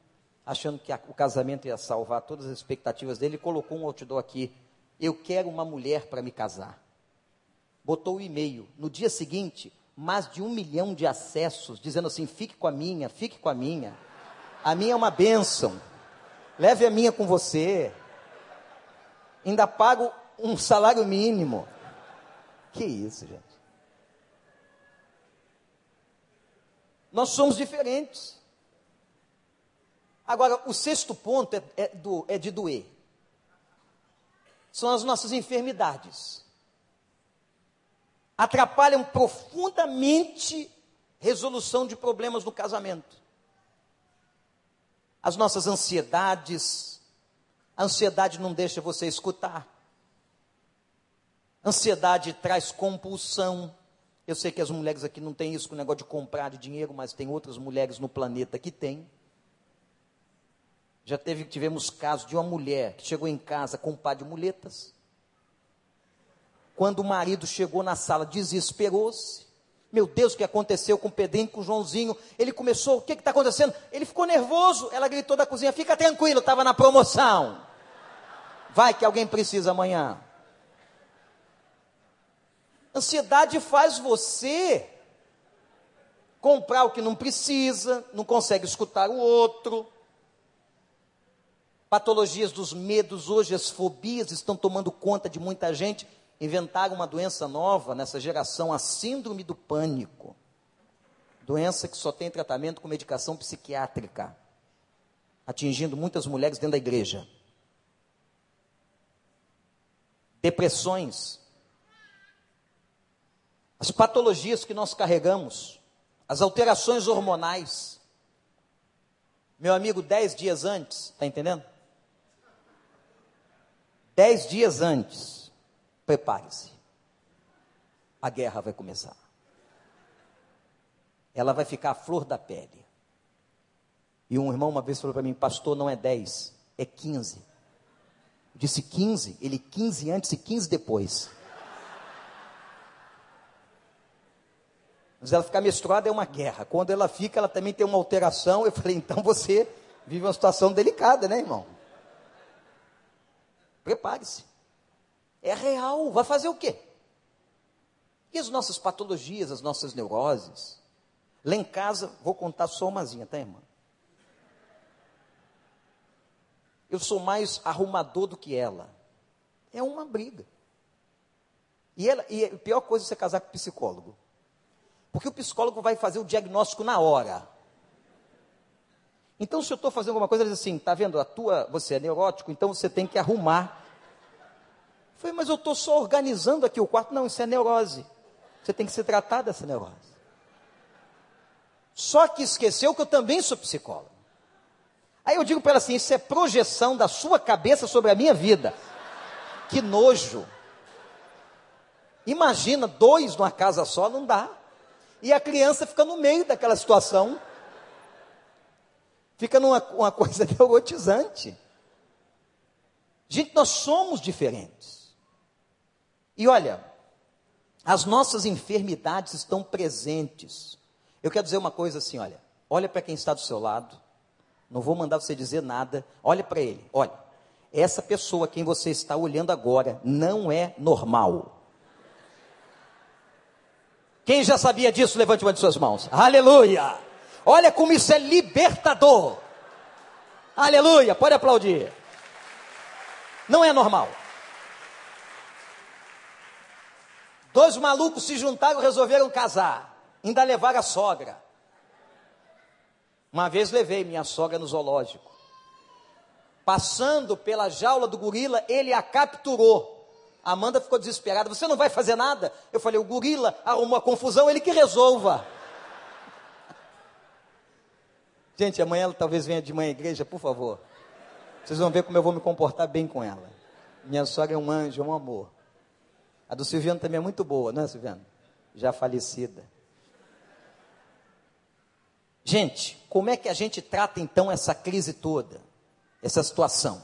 achando que o casamento ia salvar todas as expectativas dele, colocou um outdoor aqui. Eu quero uma mulher para me casar. Botou o e-mail. No dia seguinte, mais de um milhão de acessos, dizendo assim: fique com a minha, fique com a minha. A minha é uma bênção. Leve a minha com você ainda pago um salário mínimo. Que isso, gente? Nós somos diferentes. Agora, o sexto ponto é, é, do, é de doer. São as nossas enfermidades. Atrapalham profundamente resolução de problemas no casamento. As nossas ansiedades, a ansiedade não deixa você escutar. Ansiedade traz compulsão. Eu sei que as mulheres aqui não têm isso com o negócio de comprar de dinheiro, mas tem outras mulheres no planeta que têm. Já teve, tivemos casos de uma mulher que chegou em casa com um par de muletas. Quando o marido chegou na sala, desesperou-se. Meu Deus, o que aconteceu com o Pedrinho, com o Joãozinho? Ele começou, o que está acontecendo? Ele ficou nervoso. Ela gritou da cozinha: Fica tranquilo, estava na promoção. Vai que alguém precisa amanhã. Ansiedade faz você comprar o que não precisa, não consegue escutar o outro. Patologias dos medos, hoje as fobias estão tomando conta de muita gente. Inventaram uma doença nova nessa geração, a síndrome do pânico. Doença que só tem tratamento com medicação psiquiátrica, atingindo muitas mulheres dentro da igreja depressões, as patologias que nós carregamos, as alterações hormonais. Meu amigo, dez dias antes, está entendendo? Dez dias antes, prepare-se. A guerra vai começar. Ela vai ficar à flor da pele. E um irmão uma vez falou para mim, pastor, não é dez, é quinze disse 15, ele 15 antes e 15 depois. Mas ela ficar menstruada é uma guerra. Quando ela fica, ela também tem uma alteração. Eu falei, então você vive uma situação delicada, né, irmão? Prepare-se. É real. Vai fazer o quê? E as nossas patologias, as nossas neuroses? Lá em casa, vou contar só umazinha, tá, irmã? eu sou mais arrumador do que ela. É uma briga. E, ela, e a pior coisa é você casar com psicólogo. Porque o psicólogo vai fazer o diagnóstico na hora. Então, se eu estou fazendo alguma coisa, ele diz assim, tá vendo, a tua, você é neurótico, então você tem que arrumar. Eu falei, mas eu estou só organizando aqui o quarto. Não, isso é neurose. Você tem que se tratar dessa neurose. Só que esqueceu que eu também sou psicólogo. Aí eu digo para ela assim: isso é projeção da sua cabeça sobre a minha vida. Que nojo. Imagina dois numa casa só, não dá. E a criança fica no meio daquela situação. Fica numa uma coisa neurotizante. Gente, nós somos diferentes. E olha, as nossas enfermidades estão presentes. Eu quero dizer uma coisa assim, olha, olha para quem está do seu lado. Não vou mandar você dizer nada. Olha para ele. Olha, essa pessoa quem você está olhando agora não é normal. Quem já sabia disso, levante uma de suas mãos. Aleluia! Olha como isso é libertador. Aleluia! Pode aplaudir. Não é normal. Dois malucos se juntaram e resolveram casar. Ainda levaram a sogra. Uma vez levei minha sogra no zoológico. Passando pela jaula do gorila, ele a capturou. Amanda ficou desesperada. Você não vai fazer nada? Eu falei, o gorila arrumou a confusão, ele que resolva. Gente, amanhã ela talvez venha de manhã à igreja, por favor. Vocês vão ver como eu vou me comportar bem com ela. Minha sogra é um anjo, é um amor. A do Silviano também é muito boa, não é, Silviano? Já falecida. Gente, como é que a gente trata então essa crise toda, essa situação?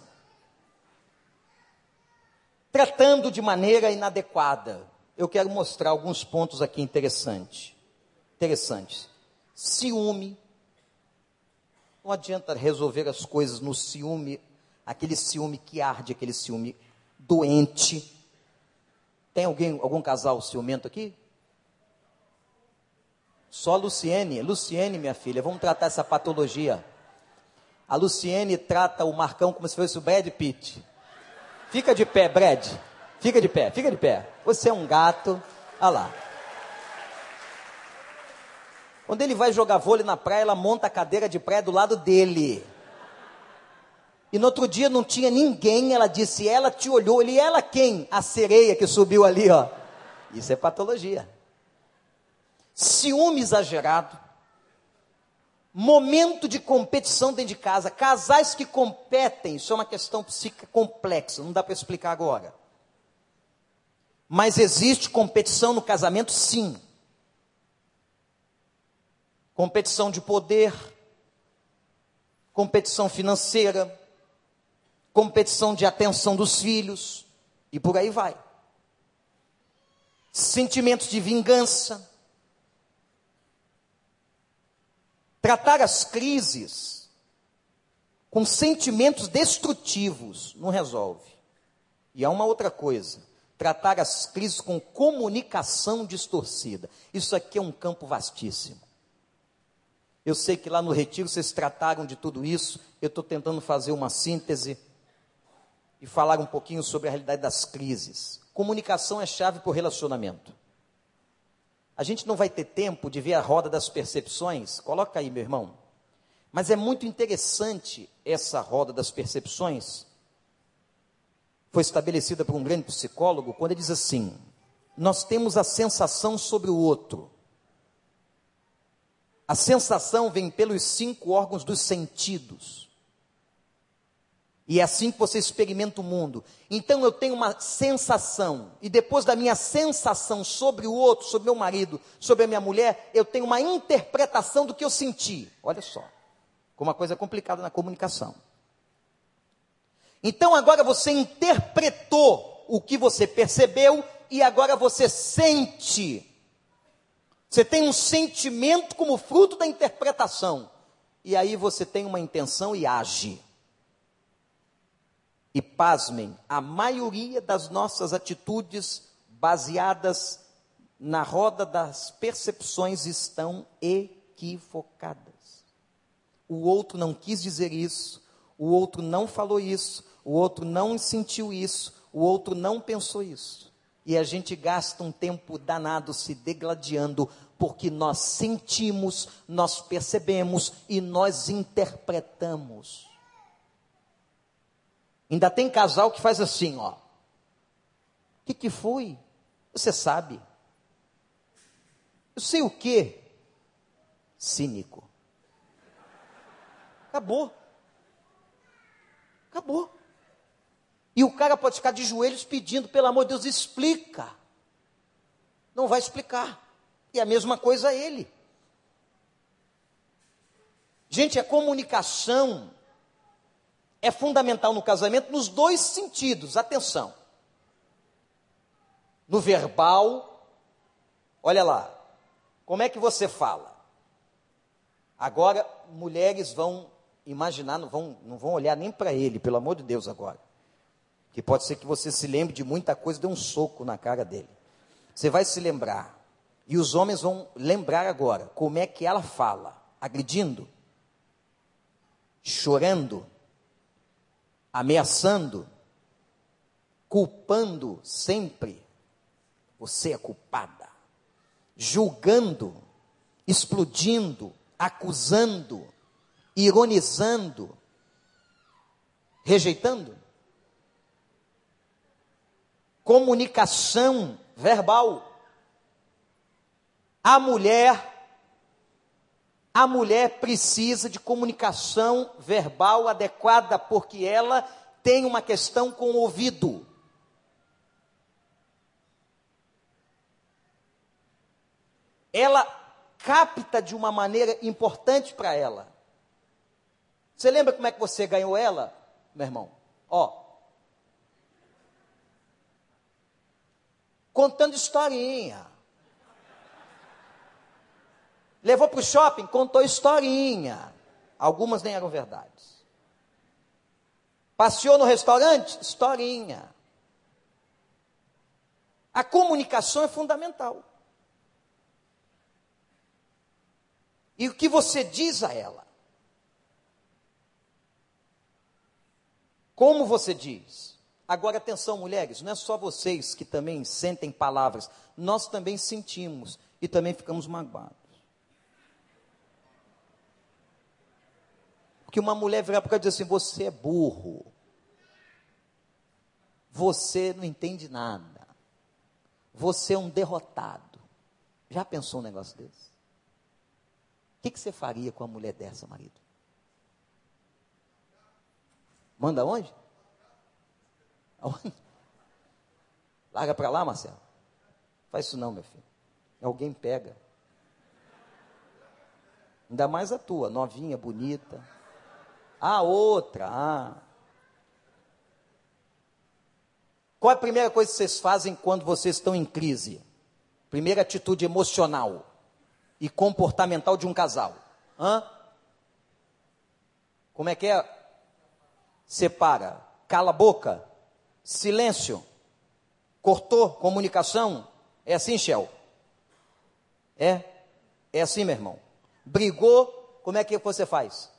Tratando de maneira inadequada. Eu quero mostrar alguns pontos aqui interessantes. Interessantes. Ciúme. Não adianta resolver as coisas no ciúme, aquele ciúme que arde, aquele ciúme doente tem alguém, algum casal ciumento aqui? Só a Luciene. Luciene, minha filha, vamos tratar essa patologia. A Luciene trata o Marcão como se fosse o Brad Pitt. Fica de pé, Brad. Fica de pé, fica de pé. Você é um gato. Olha lá. Quando ele vai jogar vôlei na praia, ela monta a cadeira de praia do lado dele. E no outro dia não tinha ninguém, ela disse, ela te olhou, ele, ela quem? A sereia que subiu ali, ó. Isso é patologia. Ciúme exagerado. Momento de competição dentro de casa. Casais que competem, isso é uma questão psíquica complexa, não dá para explicar agora. Mas existe competição no casamento, sim. Competição de poder, competição financeira, competição de atenção dos filhos, e por aí vai. Sentimentos de vingança. Tratar as crises com sentimentos destrutivos não resolve. E há uma outra coisa: tratar as crises com comunicação distorcida. Isso aqui é um campo vastíssimo. Eu sei que lá no retiro vocês trataram de tudo isso, eu estou tentando fazer uma síntese e falar um pouquinho sobre a realidade das crises. Comunicação é chave para o relacionamento. A gente não vai ter tempo de ver a roda das percepções, coloca aí, meu irmão. Mas é muito interessante essa roda das percepções. Foi estabelecida por um grande psicólogo quando ele diz assim: Nós temos a sensação sobre o outro. A sensação vem pelos cinco órgãos dos sentidos. E é assim que você experimenta o mundo. Então eu tenho uma sensação, e depois da minha sensação sobre o outro, sobre meu marido, sobre a minha mulher, eu tenho uma interpretação do que eu senti. Olha só, como uma coisa complicada na comunicação. Então agora você interpretou o que você percebeu e agora você sente. Você tem um sentimento como fruto da interpretação. E aí você tem uma intenção e age. E pasmem, a maioria das nossas atitudes baseadas na roda das percepções estão equivocadas. O outro não quis dizer isso, o outro não falou isso, o outro não sentiu isso, o outro não pensou isso. E a gente gasta um tempo danado se degladiando, porque nós sentimos, nós percebemos e nós interpretamos. Ainda tem casal que faz assim, ó. O que, que foi? Você sabe. Eu sei o quê? cínico. Acabou. Acabou. E o cara pode ficar de joelhos pedindo, pelo amor de Deus, explica. Não vai explicar. E a mesma coisa ele. Gente, a comunicação é fundamental no casamento nos dois sentidos. Atenção. No verbal, olha lá. Como é que você fala? Agora, mulheres vão imaginar, não vão, não vão olhar nem para ele, pelo amor de Deus, agora. Que pode ser que você se lembre de muita coisa dê um soco na cara dele. Você vai se lembrar. E os homens vão lembrar agora como é que ela fala: agredindo, chorando, ameaçando, culpando sempre. Você é culpada. Julgando, explodindo, acusando, ironizando, rejeitando. Comunicação verbal. A mulher a mulher precisa de comunicação verbal adequada porque ela tem uma questão com o ouvido. Ela capta de uma maneira importante para ela. Você lembra como é que você ganhou ela, meu irmão? Ó. Contando historinha. Levou para o shopping, contou historinha. Algumas nem eram verdades. Passeou no restaurante, historinha. A comunicação é fundamental. E o que você diz a ela? Como você diz? Agora atenção, mulheres, não é só vocês que também sentem palavras, nós também sentimos e também ficamos magoados. Porque uma mulher virar para cá e dizer assim: você é burro. Você não entende nada. Você é um derrotado. Já pensou um negócio desse? O que, que você faria com uma mulher dessa, marido? Manda onde? Larga para lá, Marcelo. Faz isso não, meu filho. Alguém pega. Ainda mais a tua, novinha, bonita. A outra. Qual é a primeira coisa que vocês fazem quando vocês estão em crise? Primeira atitude emocional e comportamental de um casal. Hã? Como é que é? Separa, cala a boca, silêncio, cortou comunicação. É assim, Shell? É? É assim, meu irmão. Brigou, como é que você faz?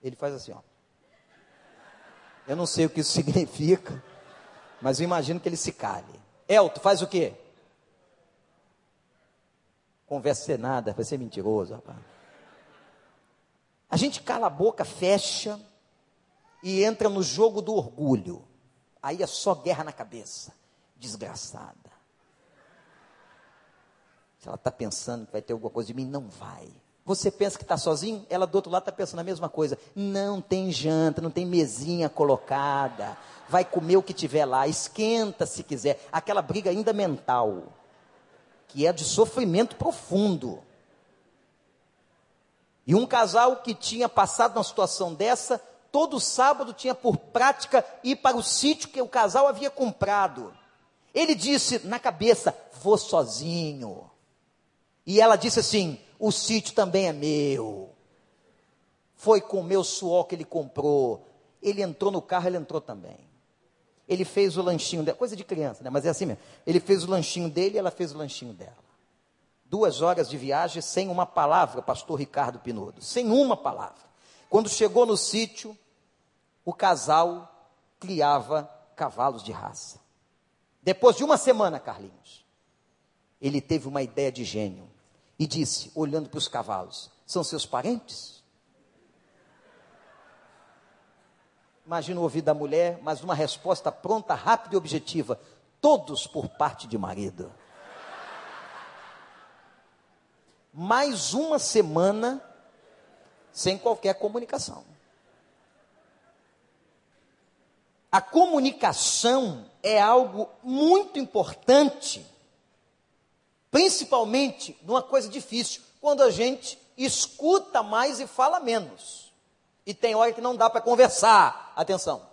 Ele faz assim, ó. Eu não sei o que isso significa, mas eu imagino que ele se cale. Elton, faz o quê? Conversa nada, vai ser mentiroso, rapaz. A gente cala a boca, fecha e entra no jogo do orgulho. Aí é só guerra na cabeça. Desgraçada. Se ela está pensando que vai ter alguma coisa de mim, não vai. Você pensa que está sozinho, ela do outro lado está pensando a mesma coisa. Não tem janta, não tem mesinha colocada. Vai comer o que tiver lá, esquenta se quiser. Aquela briga ainda mental, que é de sofrimento profundo. E um casal que tinha passado uma situação dessa, todo sábado tinha por prática ir para o sítio que o casal havia comprado. Ele disse na cabeça: Vou sozinho. E ela disse assim: o sítio também é meu. Foi com o meu suor que ele comprou. Ele entrou no carro, ele entrou também. Ele fez o lanchinho dela, coisa de criança, né? Mas é assim mesmo. Ele fez o lanchinho dele e ela fez o lanchinho dela. Duas horas de viagem sem uma palavra, pastor Ricardo Pinodo. Sem uma palavra. Quando chegou no sítio, o casal criava cavalos de raça. Depois de uma semana, Carlinhos, ele teve uma ideia de gênio e disse, olhando para os cavalos: São seus parentes? Imagina o ouvido da mulher, mas uma resposta pronta, rápida e objetiva: Todos por parte de marido. mais uma semana sem qualquer comunicação. A comunicação é algo muito importante, principalmente numa coisa difícil, quando a gente escuta mais e fala menos. E tem hora que não dá para conversar. Atenção.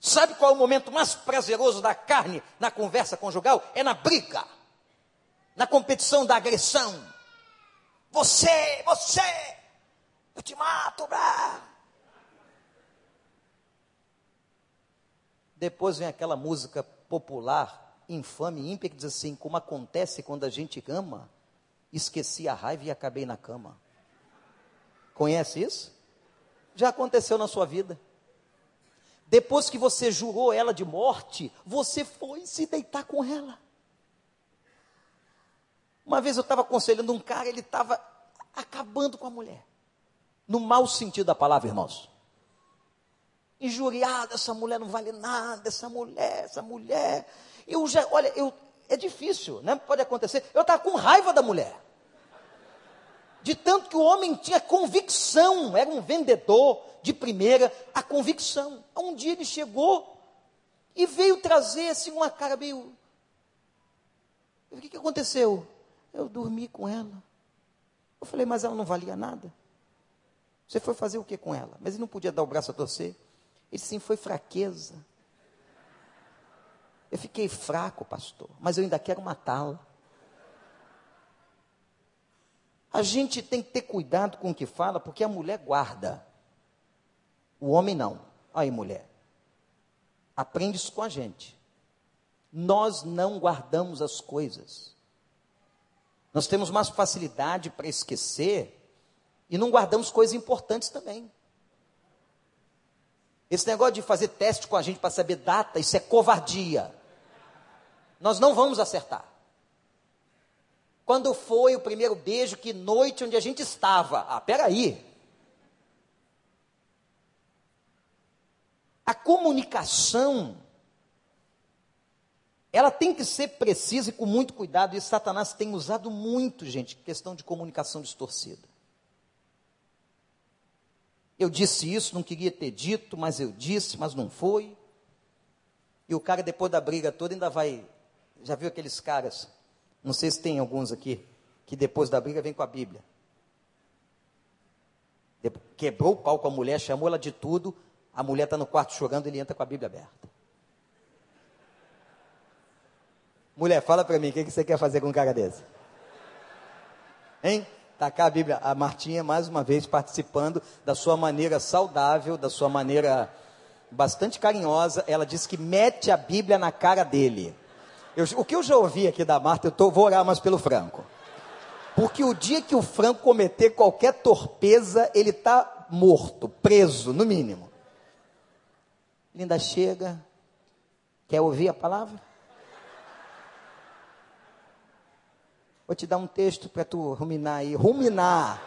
Sabe qual é o momento mais prazeroso da carne na conversa conjugal? É na briga, na competição da agressão. Você, você, eu te mato, brá. Depois vem aquela música popular, infame, ímpia, que diz assim: como acontece quando a gente ama, esqueci a raiva e acabei na cama. Conhece isso? Já aconteceu na sua vida. Depois que você jurou ela de morte, você foi se deitar com ela. Uma vez eu estava aconselhando um cara, ele estava acabando com a mulher. No mau sentido da palavra, irmãos. Injuriado, essa mulher não vale nada, essa mulher, essa mulher. Eu já, olha, eu, é difícil, né? Pode acontecer. Eu estava com raiva da mulher. De tanto que o homem tinha convicção, era um vendedor de primeira, a convicção. Um dia ele chegou e veio trazer assim uma cara meio. O que aconteceu? Eu dormi com ela. Eu falei, mas ela não valia nada. Você foi fazer o que com ela? Mas ele não podia dar o braço a torcer. Ele sim foi fraqueza. Eu fiquei fraco, pastor, mas eu ainda quero matá-la. A gente tem que ter cuidado com o que fala, porque a mulher guarda. O homem não. Aí, mulher. Aprende isso com a gente. Nós não guardamos as coisas. Nós temos mais facilidade para esquecer e não guardamos coisas importantes também. Esse negócio de fazer teste com a gente para saber data, isso é covardia. Nós não vamos acertar. Quando foi o primeiro beijo? Que noite onde a gente estava? Ah, peraí. A comunicação, ela tem que ser precisa e com muito cuidado, e Satanás tem usado muito, gente, questão de comunicação distorcida. Eu disse isso, não queria ter dito, mas eu disse, mas não foi. E o cara, depois da briga toda, ainda vai. Já viu aqueles caras não sei se tem alguns aqui que depois da briga vem com a Bíblia. Quebrou o pau com a mulher, chamou ela de tudo. A mulher está no quarto chorando, ele entra com a Bíblia aberta. Mulher, fala para mim, o que, que você quer fazer com um cara desse? Hein? Tacar a Bíblia. A Martinha, mais uma vez, participando da sua maneira saudável, da sua maneira bastante carinhosa. Ela disse que mete a Bíblia na cara dele. Eu, o que eu já ouvi aqui da Marta, eu tô, vou orar mais pelo Franco. Porque o dia que o Franco cometer qualquer torpeza, ele está morto, preso, no mínimo. Linda chega, quer ouvir a palavra? Vou te dar um texto para tu ruminar aí. Ruminar.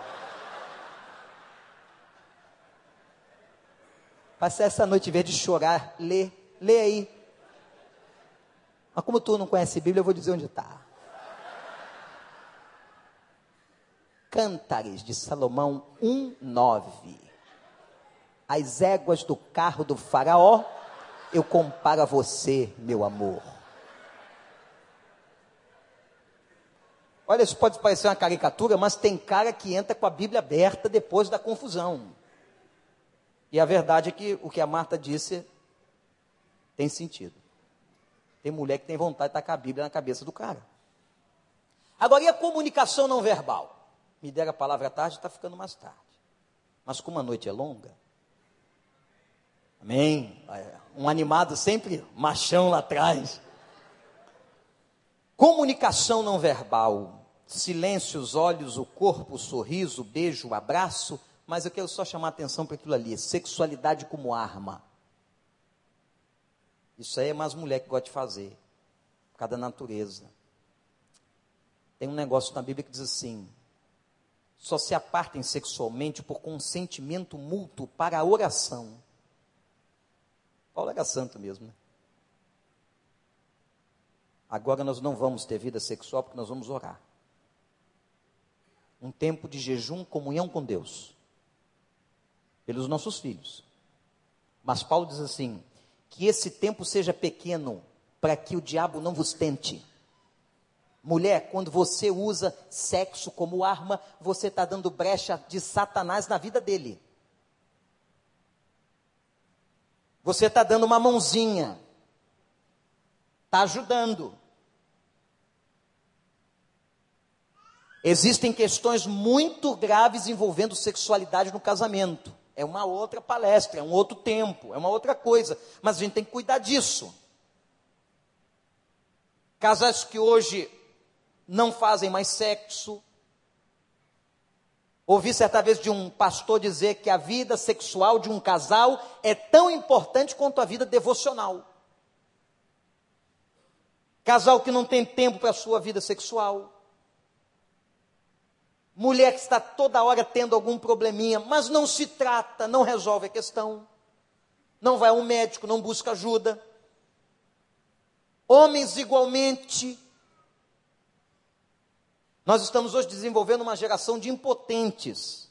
Passar essa noite, em vez de chorar, lê. Lê aí. Mas como tu não conhece Bíblia, eu vou dizer onde está. Cântares de Salomão 1:9. As éguas do carro do faraó, eu comparo a você, meu amor. Olha, isso pode parecer uma caricatura, mas tem cara que entra com a Bíblia aberta depois da confusão. E a verdade é que o que a Marta disse tem sentido. Tem mulher que tem vontade de tacar a Bíblia na cabeça do cara. Agora, e a comunicação não verbal? Me deram a palavra tarde, está ficando mais tarde. Mas como a noite é longa, amém? Um animado sempre machão lá atrás. Comunicação não verbal. Silêncio, os olhos, o corpo, o sorriso, o beijo, o abraço. Mas eu quero só chamar a atenção para aquilo ali: sexualidade como arma. Isso aí é mais mulher que gosta de fazer, por causa da natureza. Tem um negócio na Bíblia que diz assim: só se apartem sexualmente por consentimento mútuo para a oração. Paulo era santo mesmo, né? Agora nós não vamos ter vida sexual porque nós vamos orar. Um tempo de jejum, comunhão com Deus, pelos nossos filhos. Mas Paulo diz assim: que esse tempo seja pequeno, para que o diabo não vos tente. Mulher, quando você usa sexo como arma, você está dando brecha de Satanás na vida dele. Você está dando uma mãozinha, está ajudando. Existem questões muito graves envolvendo sexualidade no casamento. É uma outra palestra, é um outro tempo, é uma outra coisa. Mas a gente tem que cuidar disso. Casais que hoje não fazem mais sexo. Ouvi certa vez de um pastor dizer que a vida sexual de um casal é tão importante quanto a vida devocional. Casal que não tem tempo para a sua vida sexual. Mulher que está toda hora tendo algum probleminha, mas não se trata, não resolve a questão. Não vai a um médico, não busca ajuda. Homens igualmente. Nós estamos hoje desenvolvendo uma geração de impotentes,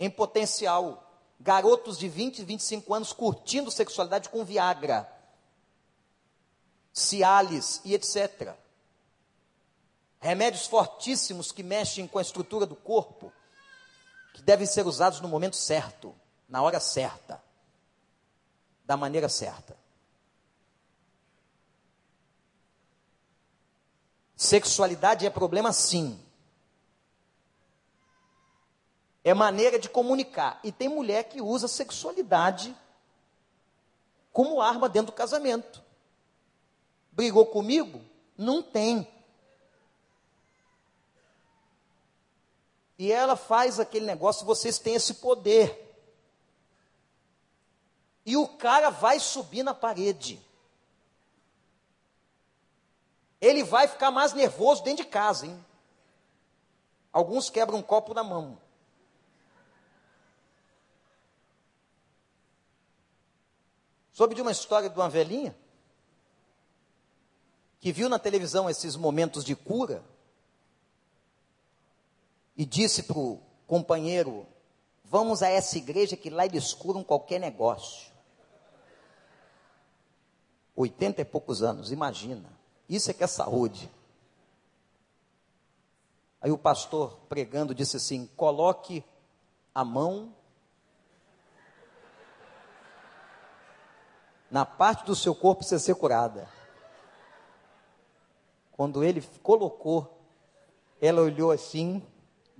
em potencial. Garotos de 20, 25 anos curtindo sexualidade com Viagra, Cialis e etc remédios fortíssimos que mexem com a estrutura do corpo, que devem ser usados no momento certo, na hora certa, da maneira certa. Sexualidade é problema sim. É maneira de comunicar. E tem mulher que usa sexualidade como arma dentro do casamento. Brigou comigo? Não tem. E ela faz aquele negócio, vocês têm esse poder. E o cara vai subir na parede. Ele vai ficar mais nervoso dentro de casa, hein? Alguns quebram um copo na mão. Soube de uma história de uma velhinha que viu na televisão esses momentos de cura e disse para o companheiro: Vamos a essa igreja que lá eles curam qualquer negócio. Oitenta e poucos anos, imagina. Isso é que é saúde. Aí o pastor pregando disse assim: coloque a mão na parte do seu corpo para ser curada. Quando ele colocou, ela olhou assim,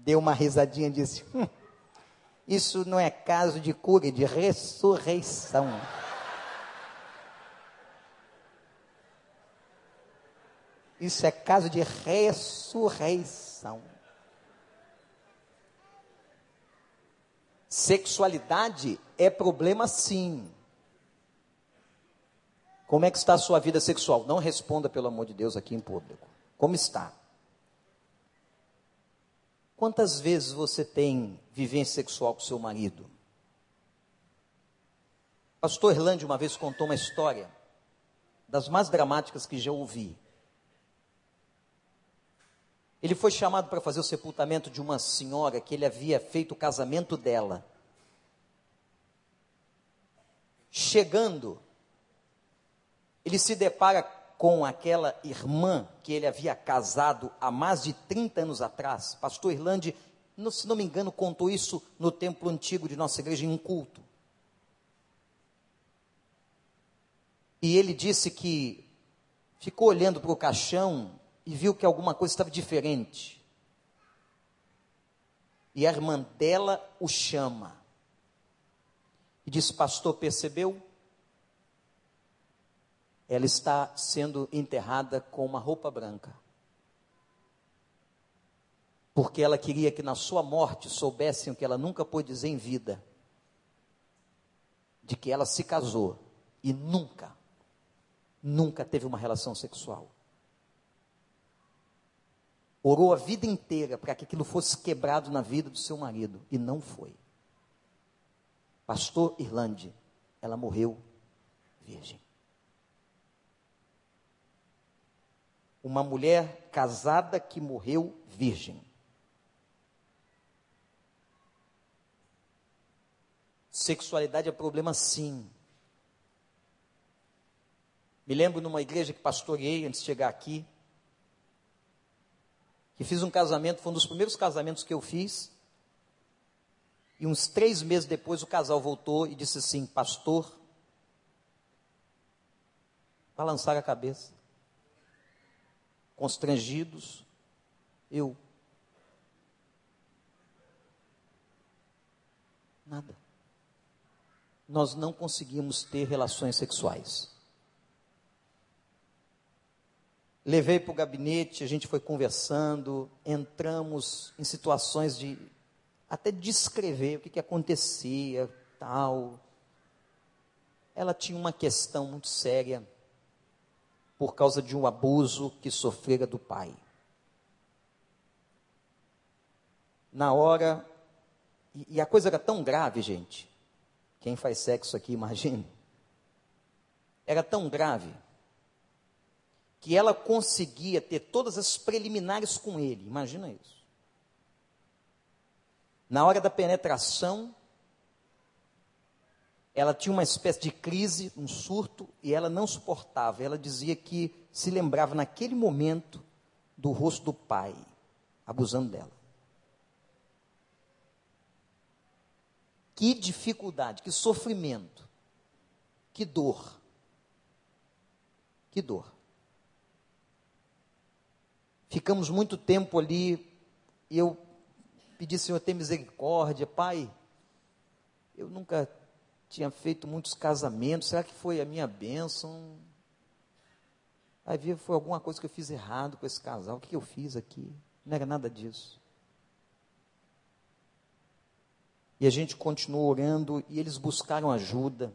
deu uma risadinha e disse: hum, Isso não é caso de cura, é de ressurreição. Isso é caso de ressurreição. Sexualidade é problema sim. Como é que está a sua vida sexual? Não responda, pelo amor de Deus, aqui em público. Como está? Quantas vezes você tem vivência sexual com seu marido? Pastor Irlande uma vez contou uma história das mais dramáticas que já ouvi. Ele foi chamado para fazer o sepultamento de uma senhora que ele havia feito o casamento dela. Chegando, ele se depara com aquela irmã que ele havia casado há mais de 30 anos atrás. Pastor Irlande, se não me engano, contou isso no templo antigo de nossa igreja em um culto. E ele disse que ficou olhando para o caixão e viu que alguma coisa estava diferente. E a irmã dela o chama. E disse: Pastor, percebeu? Ela está sendo enterrada com uma roupa branca. Porque ela queria que na sua morte soubessem o que ela nunca pôde dizer em vida: de que ela se casou e nunca, nunca teve uma relação sexual. Orou a vida inteira para que aquilo fosse quebrado na vida do seu marido e não foi. Pastor Irlande, ela morreu virgem. uma mulher casada que morreu virgem. Sexualidade é problema sim. Me lembro numa igreja que pastoreei antes de chegar aqui, que fiz um casamento, foi um dos primeiros casamentos que eu fiz. E uns três meses depois o casal voltou e disse assim: Pastor, balançar a cabeça constrangidos, eu. Nada. Nós não conseguimos ter relações sexuais. Levei para o gabinete, a gente foi conversando, entramos em situações de até descrever o que, que acontecia, tal. Ela tinha uma questão muito séria por causa de um abuso que sofrera do pai. Na hora, e, e a coisa era tão grave, gente. Quem faz sexo aqui, imagine. Era tão grave que ela conseguia ter todas as preliminares com ele. Imagina isso. Na hora da penetração, ela tinha uma espécie de crise, um surto, e ela não suportava. Ela dizia que se lembrava naquele momento do rosto do pai, abusando dela. Que dificuldade, que sofrimento, que dor. Que dor. Ficamos muito tempo ali e eu pedi, Senhor, tem misericórdia, Pai. Eu nunca tinha feito muitos casamentos, será que foi a minha bênção? Aí foi alguma coisa que eu fiz errado com esse casal, o que eu fiz aqui? Não era nada disso. E a gente continuou orando e eles buscaram ajuda.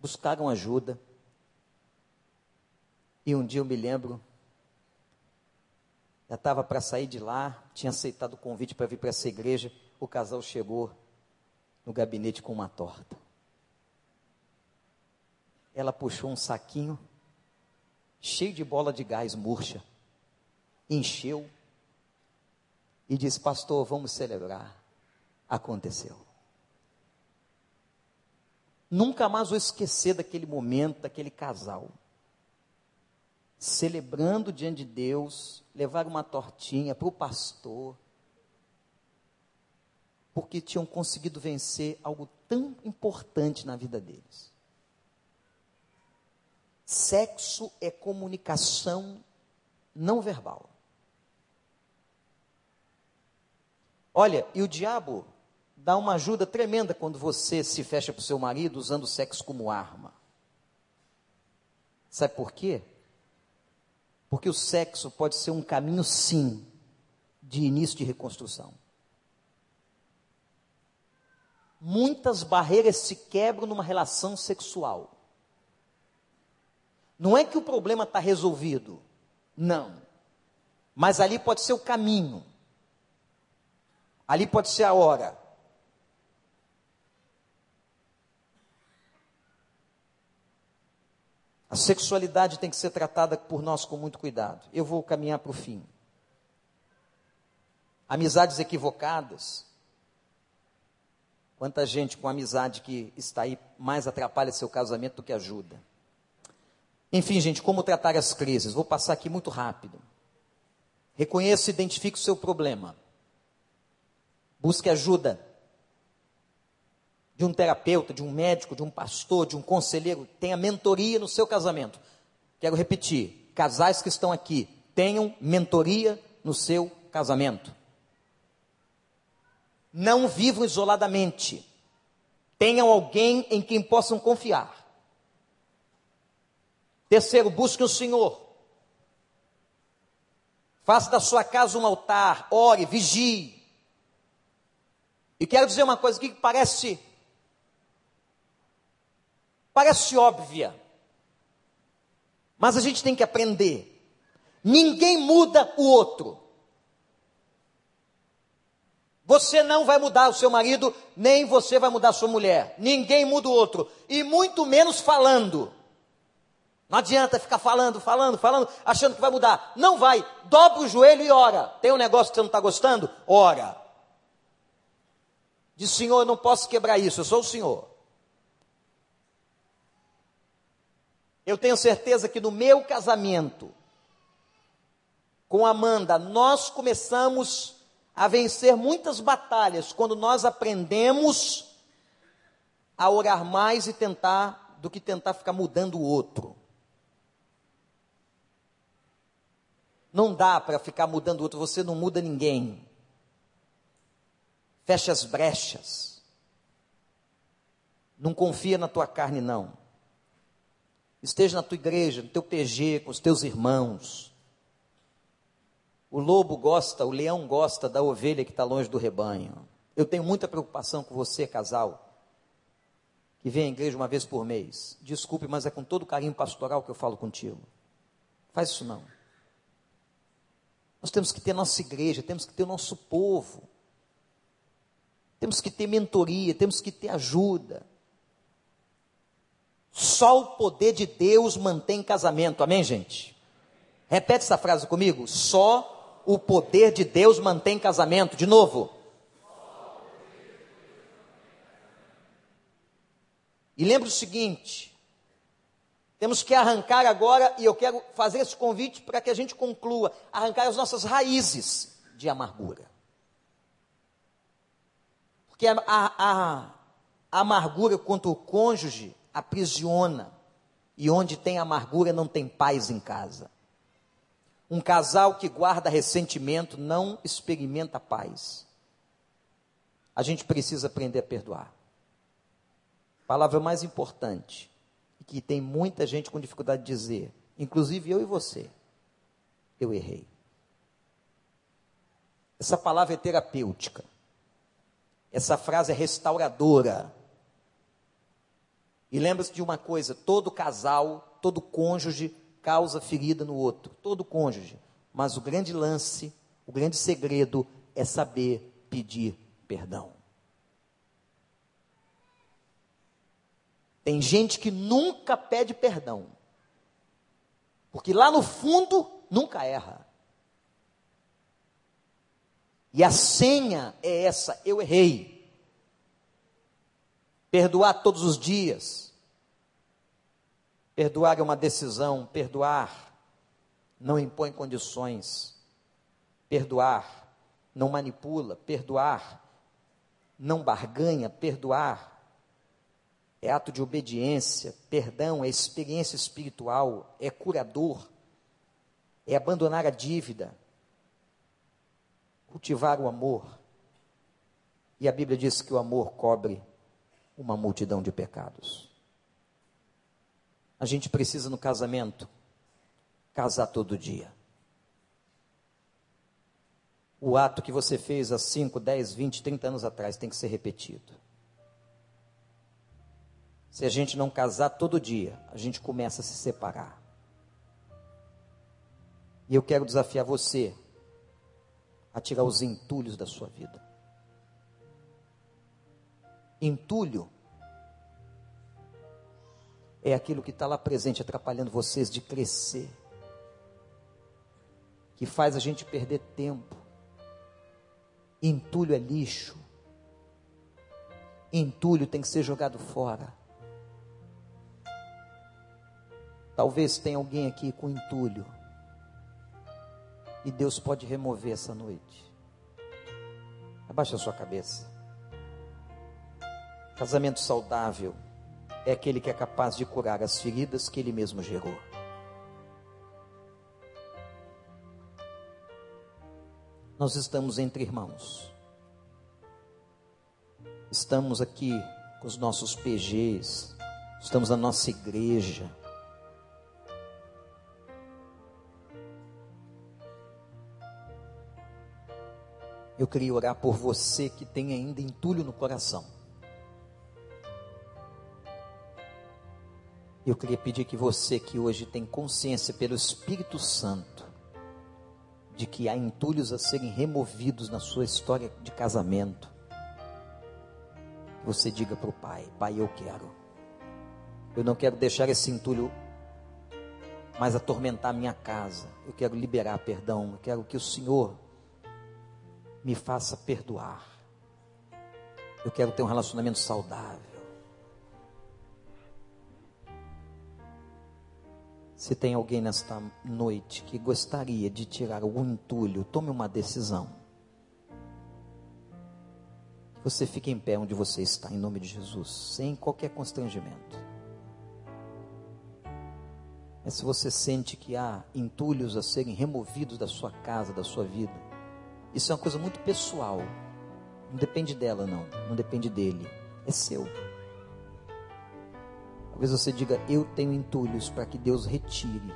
Buscaram ajuda. E um dia eu me lembro, já estava para sair de lá, tinha aceitado o convite para vir para essa igreja. O casal chegou no gabinete com uma torta. Ela puxou um saquinho cheio de bola de gás murcha, encheu e disse: Pastor, vamos celebrar. Aconteceu. Nunca mais vou esquecer daquele momento, daquele casal celebrando diante de Deus, levar uma tortinha para o pastor, porque tinham conseguido vencer algo tão importante na vida deles. Sexo é comunicação não verbal. Olha, e o diabo dá uma ajuda tremenda quando você se fecha para o seu marido usando o sexo como arma. Sabe por quê? Porque o sexo pode ser um caminho, sim, de início de reconstrução. Muitas barreiras se quebram numa relação sexual. Não é que o problema está resolvido. Não. Mas ali pode ser o caminho. Ali pode ser a hora. A sexualidade tem que ser tratada por nós com muito cuidado. Eu vou caminhar para o fim. Amizades equivocadas. Quanta gente com amizade que está aí mais atrapalha seu casamento do que ajuda. Enfim, gente, como tratar as crises? Vou passar aqui muito rápido. Reconheça e identifique o seu problema. Busque ajuda de um terapeuta, de um médico, de um pastor, de um conselheiro, tenha mentoria no seu casamento. Quero repetir: casais que estão aqui, tenham mentoria no seu casamento. Não vivam isoladamente. Tenham alguém em quem possam confiar. Terceiro, busque o Senhor. Faça da sua casa um altar, ore, vigie. E quero dizer uma coisa aqui que parece Parece óbvia. Mas a gente tem que aprender. Ninguém muda o outro. Você não vai mudar o seu marido, nem você vai mudar a sua mulher. Ninguém muda o outro. E muito menos falando. Não adianta ficar falando, falando, falando, achando que vai mudar. Não vai. Dobra o joelho e ora. Tem um negócio que você não está gostando? Ora. Diz, Senhor, eu não posso quebrar isso, eu sou o Senhor. Eu tenho certeza que no meu casamento com Amanda, nós começamos a vencer muitas batalhas quando nós aprendemos a orar mais e tentar do que tentar ficar mudando o outro. Não dá para ficar mudando o outro, você não muda ninguém. Fecha as brechas. Não confia na tua carne, não. Esteja na tua igreja, no teu PG, com os teus irmãos. O lobo gosta, o leão gosta da ovelha que está longe do rebanho. Eu tenho muita preocupação com você, casal, que vem à igreja uma vez por mês. Desculpe, mas é com todo carinho pastoral que eu falo contigo. Faz isso não. Nós temos que ter nossa igreja, temos que ter o nosso povo. Temos que ter mentoria, temos que ter ajuda. Só o poder de Deus mantém casamento. Amém, gente? Repete essa frase comigo. Só o poder de Deus mantém casamento. De novo. E lembre o seguinte: temos que arrancar agora, e eu quero fazer esse convite para que a gente conclua: arrancar as nossas raízes de amargura. Porque a, a, a amargura contra o cônjuge aprisiona. E onde tem amargura não tem paz em casa. Um casal que guarda ressentimento não experimenta paz. A gente precisa aprender a perdoar. Palavra mais importante, que tem muita gente com dificuldade de dizer, inclusive eu e você. Eu errei. Essa palavra é terapêutica. Essa frase é restauradora. E lembre-se de uma coisa: todo casal, todo cônjuge causa ferida no outro, todo cônjuge. Mas o grande lance, o grande segredo é saber pedir perdão. Tem gente que nunca pede perdão, porque lá no fundo nunca erra. E a senha é essa: eu errei perdoar todos os dias. Perdoar é uma decisão, perdoar não impõe condições. Perdoar não manipula, perdoar não barganha, perdoar é ato de obediência, perdão é experiência espiritual, é curador, é abandonar a dívida, cultivar o amor. E a Bíblia diz que o amor cobre uma multidão de pecados. A gente precisa no casamento casar todo dia. O ato que você fez há 5, 10, 20, 30 anos atrás tem que ser repetido. Se a gente não casar todo dia, a gente começa a se separar. E eu quero desafiar você a tirar os entulhos da sua vida. Entulho é aquilo que está lá presente, atrapalhando vocês de crescer, que faz a gente perder tempo. Entulho é lixo. Entulho tem que ser jogado fora. Talvez tenha alguém aqui com entulho. E Deus pode remover essa noite. Abaixa a sua cabeça. Casamento saudável é aquele que é capaz de curar as feridas que ele mesmo gerou. Nós estamos entre irmãos. Estamos aqui com os nossos PGs, estamos na nossa igreja. Eu queria orar por você que tem ainda entulho no coração. Eu queria pedir que você que hoje tem consciência pelo Espírito Santo de que há entulhos a serem removidos na sua história de casamento, você diga para o Pai: Pai, eu quero. Eu não quero deixar esse entulho mais atormentar minha casa. Eu quero liberar perdão. Eu quero que o Senhor me faça perdoar. Eu quero ter um relacionamento saudável. Se tem alguém nesta noite que gostaria de tirar algum entulho, tome uma decisão. Você fique em pé onde você está, em nome de Jesus, sem qualquer constrangimento. Mas se você sente que há entulhos a serem removidos da sua casa, da sua vida, isso é uma coisa muito pessoal. Não depende dela, não. Não depende dele. É seu. Talvez você diga: Eu tenho entulhos para que Deus retire.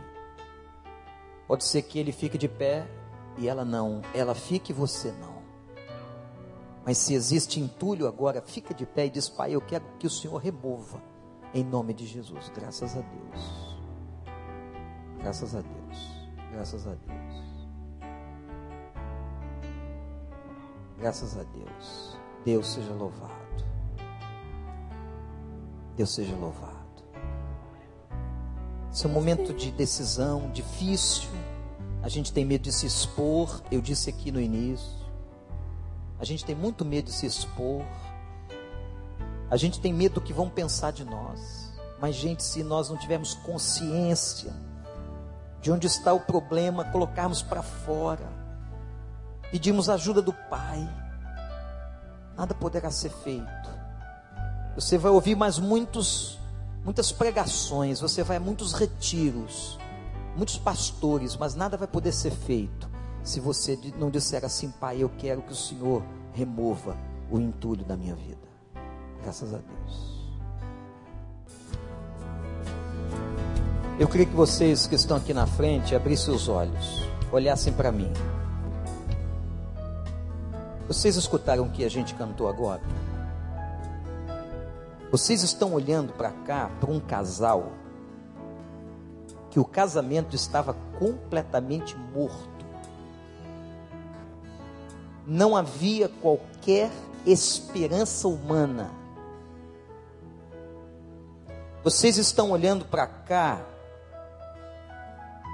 Pode ser que ele fique de pé e ela não. Ela fique e você não. Mas se existe entulho agora, fica de pé e diz: Pai, eu quero que o Senhor remova. Em nome de Jesus. Graças a Deus. Graças a Deus. Graças a Deus. Graças a Deus. Deus seja louvado. Deus seja louvado. Esse é um momento de decisão difícil. A gente tem medo de se expor. Eu disse aqui no início. A gente tem muito medo de se expor. A gente tem medo do que vão pensar de nós. Mas, gente, se nós não tivermos consciência de onde está o problema, colocarmos para fora, pedimos ajuda do Pai, nada poderá ser feito. Você vai ouvir mais muitos, muitas pregações, você vai a muitos retiros, muitos pastores, mas nada vai poder ser feito se você não disser assim, Pai, eu quero que o Senhor remova o entulho da minha vida. Graças a Deus. Eu queria que vocês que estão aqui na frente abrissem os olhos, olhassem para mim. Vocês escutaram o que a gente cantou agora? Vocês estão olhando para cá, para um casal, que o casamento estava completamente morto. Não havia qualquer esperança humana. Vocês estão olhando para cá,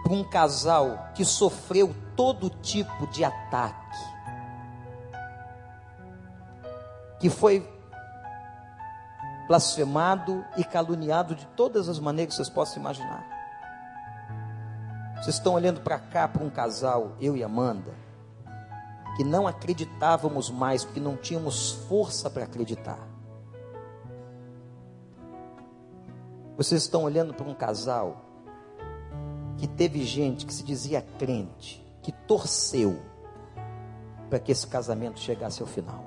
para um casal que sofreu todo tipo de ataque que foi blasfemado e caluniado de todas as maneiras que vocês possam imaginar. Vocês estão olhando para cá para um casal, eu e Amanda, que não acreditávamos mais, porque não tínhamos força para acreditar. Vocês estão olhando para um casal que teve gente que se dizia crente, que torceu para que esse casamento chegasse ao final.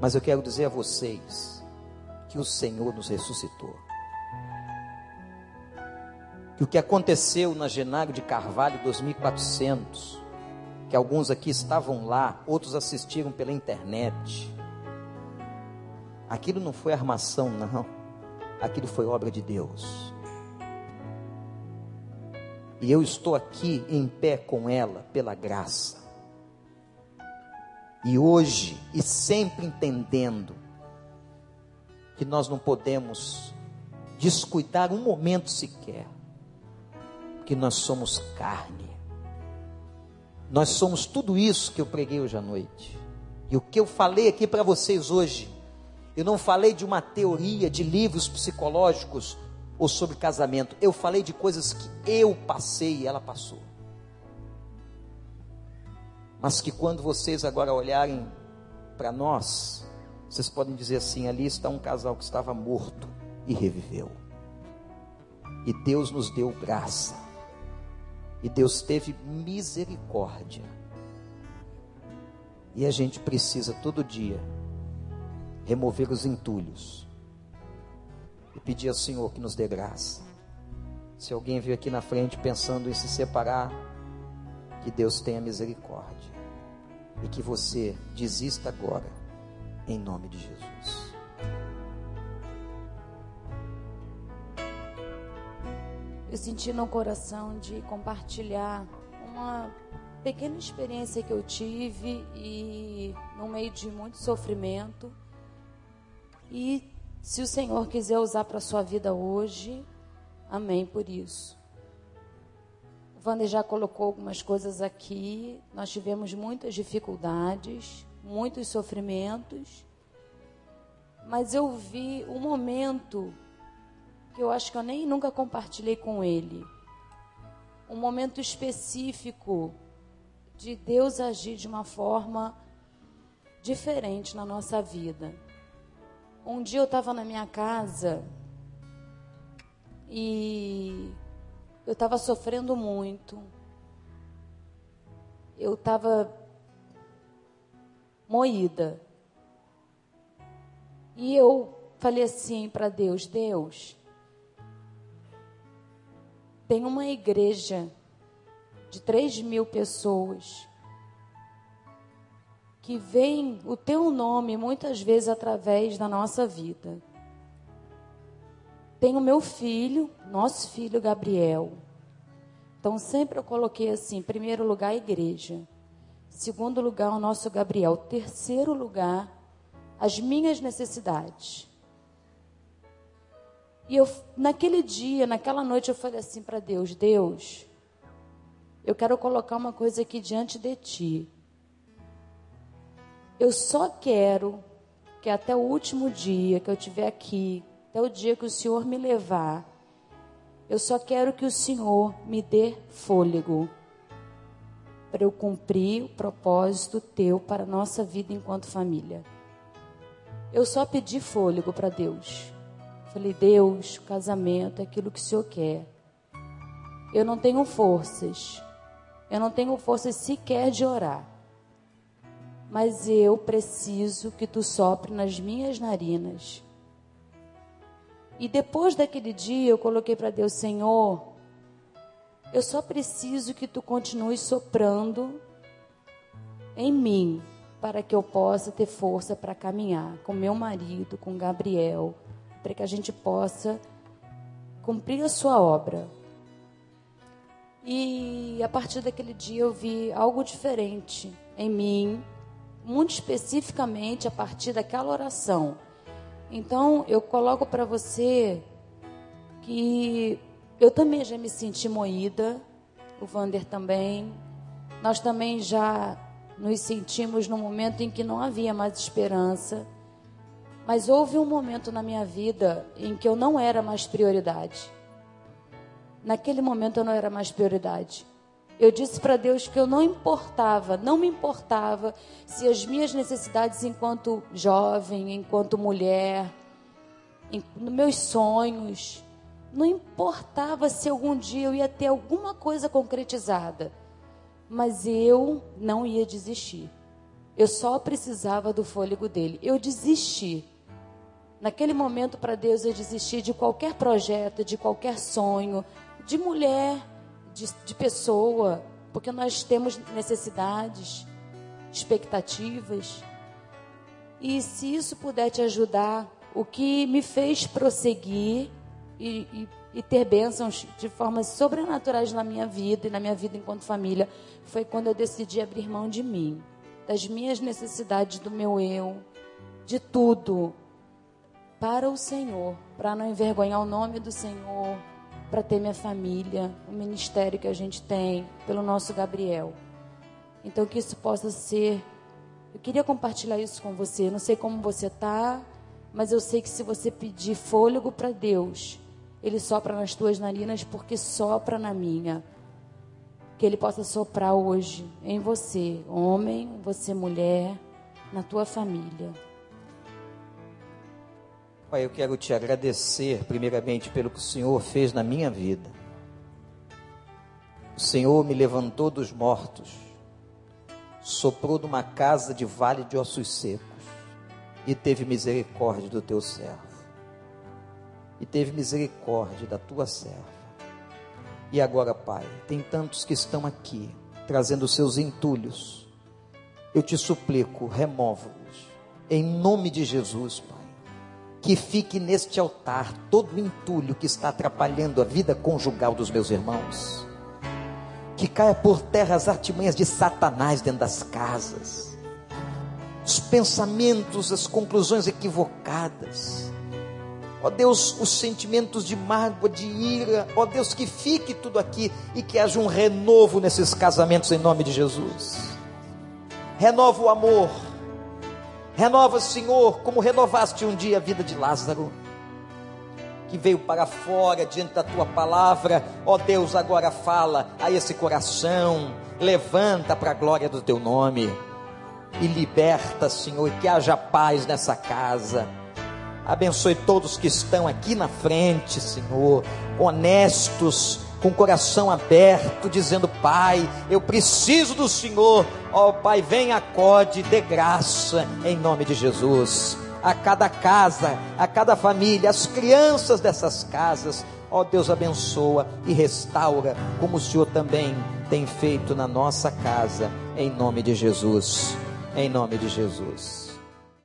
Mas eu quero dizer a vocês que o Senhor nos ressuscitou. Que o que aconteceu na Genário de Carvalho 2400, que alguns aqui estavam lá, outros assistiram pela internet. Aquilo não foi armação, não. Aquilo foi obra de Deus. E eu estou aqui em pé com ela pela graça. E hoje, e sempre entendendo, que nós não podemos descuidar um momento sequer, que nós somos carne. Nós somos tudo isso que eu preguei hoje à noite. E o que eu falei aqui para vocês hoje, eu não falei de uma teoria de livros psicológicos ou sobre casamento, eu falei de coisas que eu passei e ela passou mas que quando vocês agora olharem para nós, vocês podem dizer assim: ali está um casal que estava morto e reviveu. E Deus nos deu graça. E Deus teve misericórdia. E a gente precisa todo dia remover os entulhos e pedir ao Senhor que nos dê graça. Se alguém veio aqui na frente pensando em se separar, que Deus tenha misericórdia e que você desista agora, em nome de Jesus. Eu senti no coração de compartilhar uma pequena experiência que eu tive e no meio de muito sofrimento. E se o Senhor quiser usar para sua vida hoje, amém por isso. Wander já colocou algumas coisas aqui. Nós tivemos muitas dificuldades, muitos sofrimentos, mas eu vi um momento que eu acho que eu nem nunca compartilhei com ele. Um momento específico de Deus agir de uma forma diferente na nossa vida. Um dia eu estava na minha casa e eu estava sofrendo muito. Eu estava moída. E eu falei assim para Deus: Deus, tem uma igreja de 3 mil pessoas que vem o teu nome muitas vezes através da nossa vida. Tem o meu filho, nosso filho Gabriel. Então sempre eu coloquei assim, primeiro lugar a igreja, segundo lugar o nosso Gabriel, terceiro lugar as minhas necessidades. E eu, naquele dia, naquela noite, eu falei assim para Deus: Deus, eu quero colocar uma coisa aqui diante de ti. Eu só quero que até o último dia que eu estiver aqui, até o dia que o Senhor me levar, eu só quero que o Senhor me dê fôlego para eu cumprir o propósito teu para a nossa vida enquanto família. Eu só pedi fôlego para Deus. Falei, Deus, casamento é aquilo que o Senhor quer. Eu não tenho forças. Eu não tenho forças sequer de orar. Mas eu preciso que tu sopre nas minhas narinas. E depois daquele dia eu coloquei para Deus, Senhor, eu só preciso que tu continue soprando em mim para que eu possa ter força para caminhar com meu marido, com Gabriel, para que a gente possa cumprir a sua obra. E a partir daquele dia eu vi algo diferente em mim, muito especificamente a partir daquela oração. Então eu coloco para você que eu também já me senti moída, o Vander também. Nós também já nos sentimos num momento em que não havia mais esperança. Mas houve um momento na minha vida em que eu não era mais prioridade. Naquele momento eu não era mais prioridade. Eu disse para Deus que eu não importava, não me importava se as minhas necessidades enquanto jovem, enquanto mulher, em, meus sonhos, não importava se algum dia eu ia ter alguma coisa concretizada, mas eu não ia desistir. Eu só precisava do fôlego dele. Eu desisti. Naquele momento, para Deus, eu desisti de qualquer projeto, de qualquer sonho, de mulher, de, de pessoa, porque nós temos necessidades, expectativas. E se isso puder te ajudar, o que me fez prosseguir e, e, e, ter bênçãos de formas sobrenaturais na minha vida e na minha vida enquanto família foi quando eu decidi abrir mão de mim, das minhas necessidades, do meu eu, de tudo para o Senhor, para não envergonhar o nome do Senhor, para ter minha família, o ministério que a gente tem, pelo nosso Gabriel. Então que isso possa ser. Eu queria compartilhar isso com você. Não sei como você está, mas eu sei que se você pedir fôlego para Deus, Ele sopra nas tuas narinas, porque sopra na minha. Que Ele possa soprar hoje em você, homem, você mulher, na tua família. Pai, eu quero te agradecer, primeiramente, pelo que o Senhor fez na minha vida. O Senhor me levantou dos mortos, soprou numa casa de vale de ossos secos e teve misericórdia do teu servo. E teve misericórdia da tua serva. E agora, Pai, tem tantos que estão aqui trazendo seus entulhos. Eu te suplico, remova-os. Em nome de Jesus, Pai que fique neste altar todo o entulho que está atrapalhando a vida conjugal dos meus irmãos. Que caia por terra as artimanhas de Satanás dentro das casas. Os pensamentos, as conclusões equivocadas. Ó Deus, os sentimentos de mágoa, de ira. Ó Deus, que fique tudo aqui e que haja um renovo nesses casamentos em nome de Jesus. Renova o amor, Renova, Senhor, como renovaste um dia a vida de Lázaro, que veio para fora diante da tua palavra. Ó Deus, agora fala a esse coração, levanta para a glória do teu nome e liberta, Senhor, e que haja paz nessa casa. Abençoe todos que estão aqui na frente, Senhor, honestos, com o coração aberto, dizendo: Pai, eu preciso do Senhor. Ó oh, Pai, vem, acode, dê graça em nome de Jesus. A cada casa, a cada família, as crianças dessas casas, ó oh, Deus, abençoa e restaura, como o Senhor também tem feito na nossa casa, em nome de Jesus. Em nome de Jesus.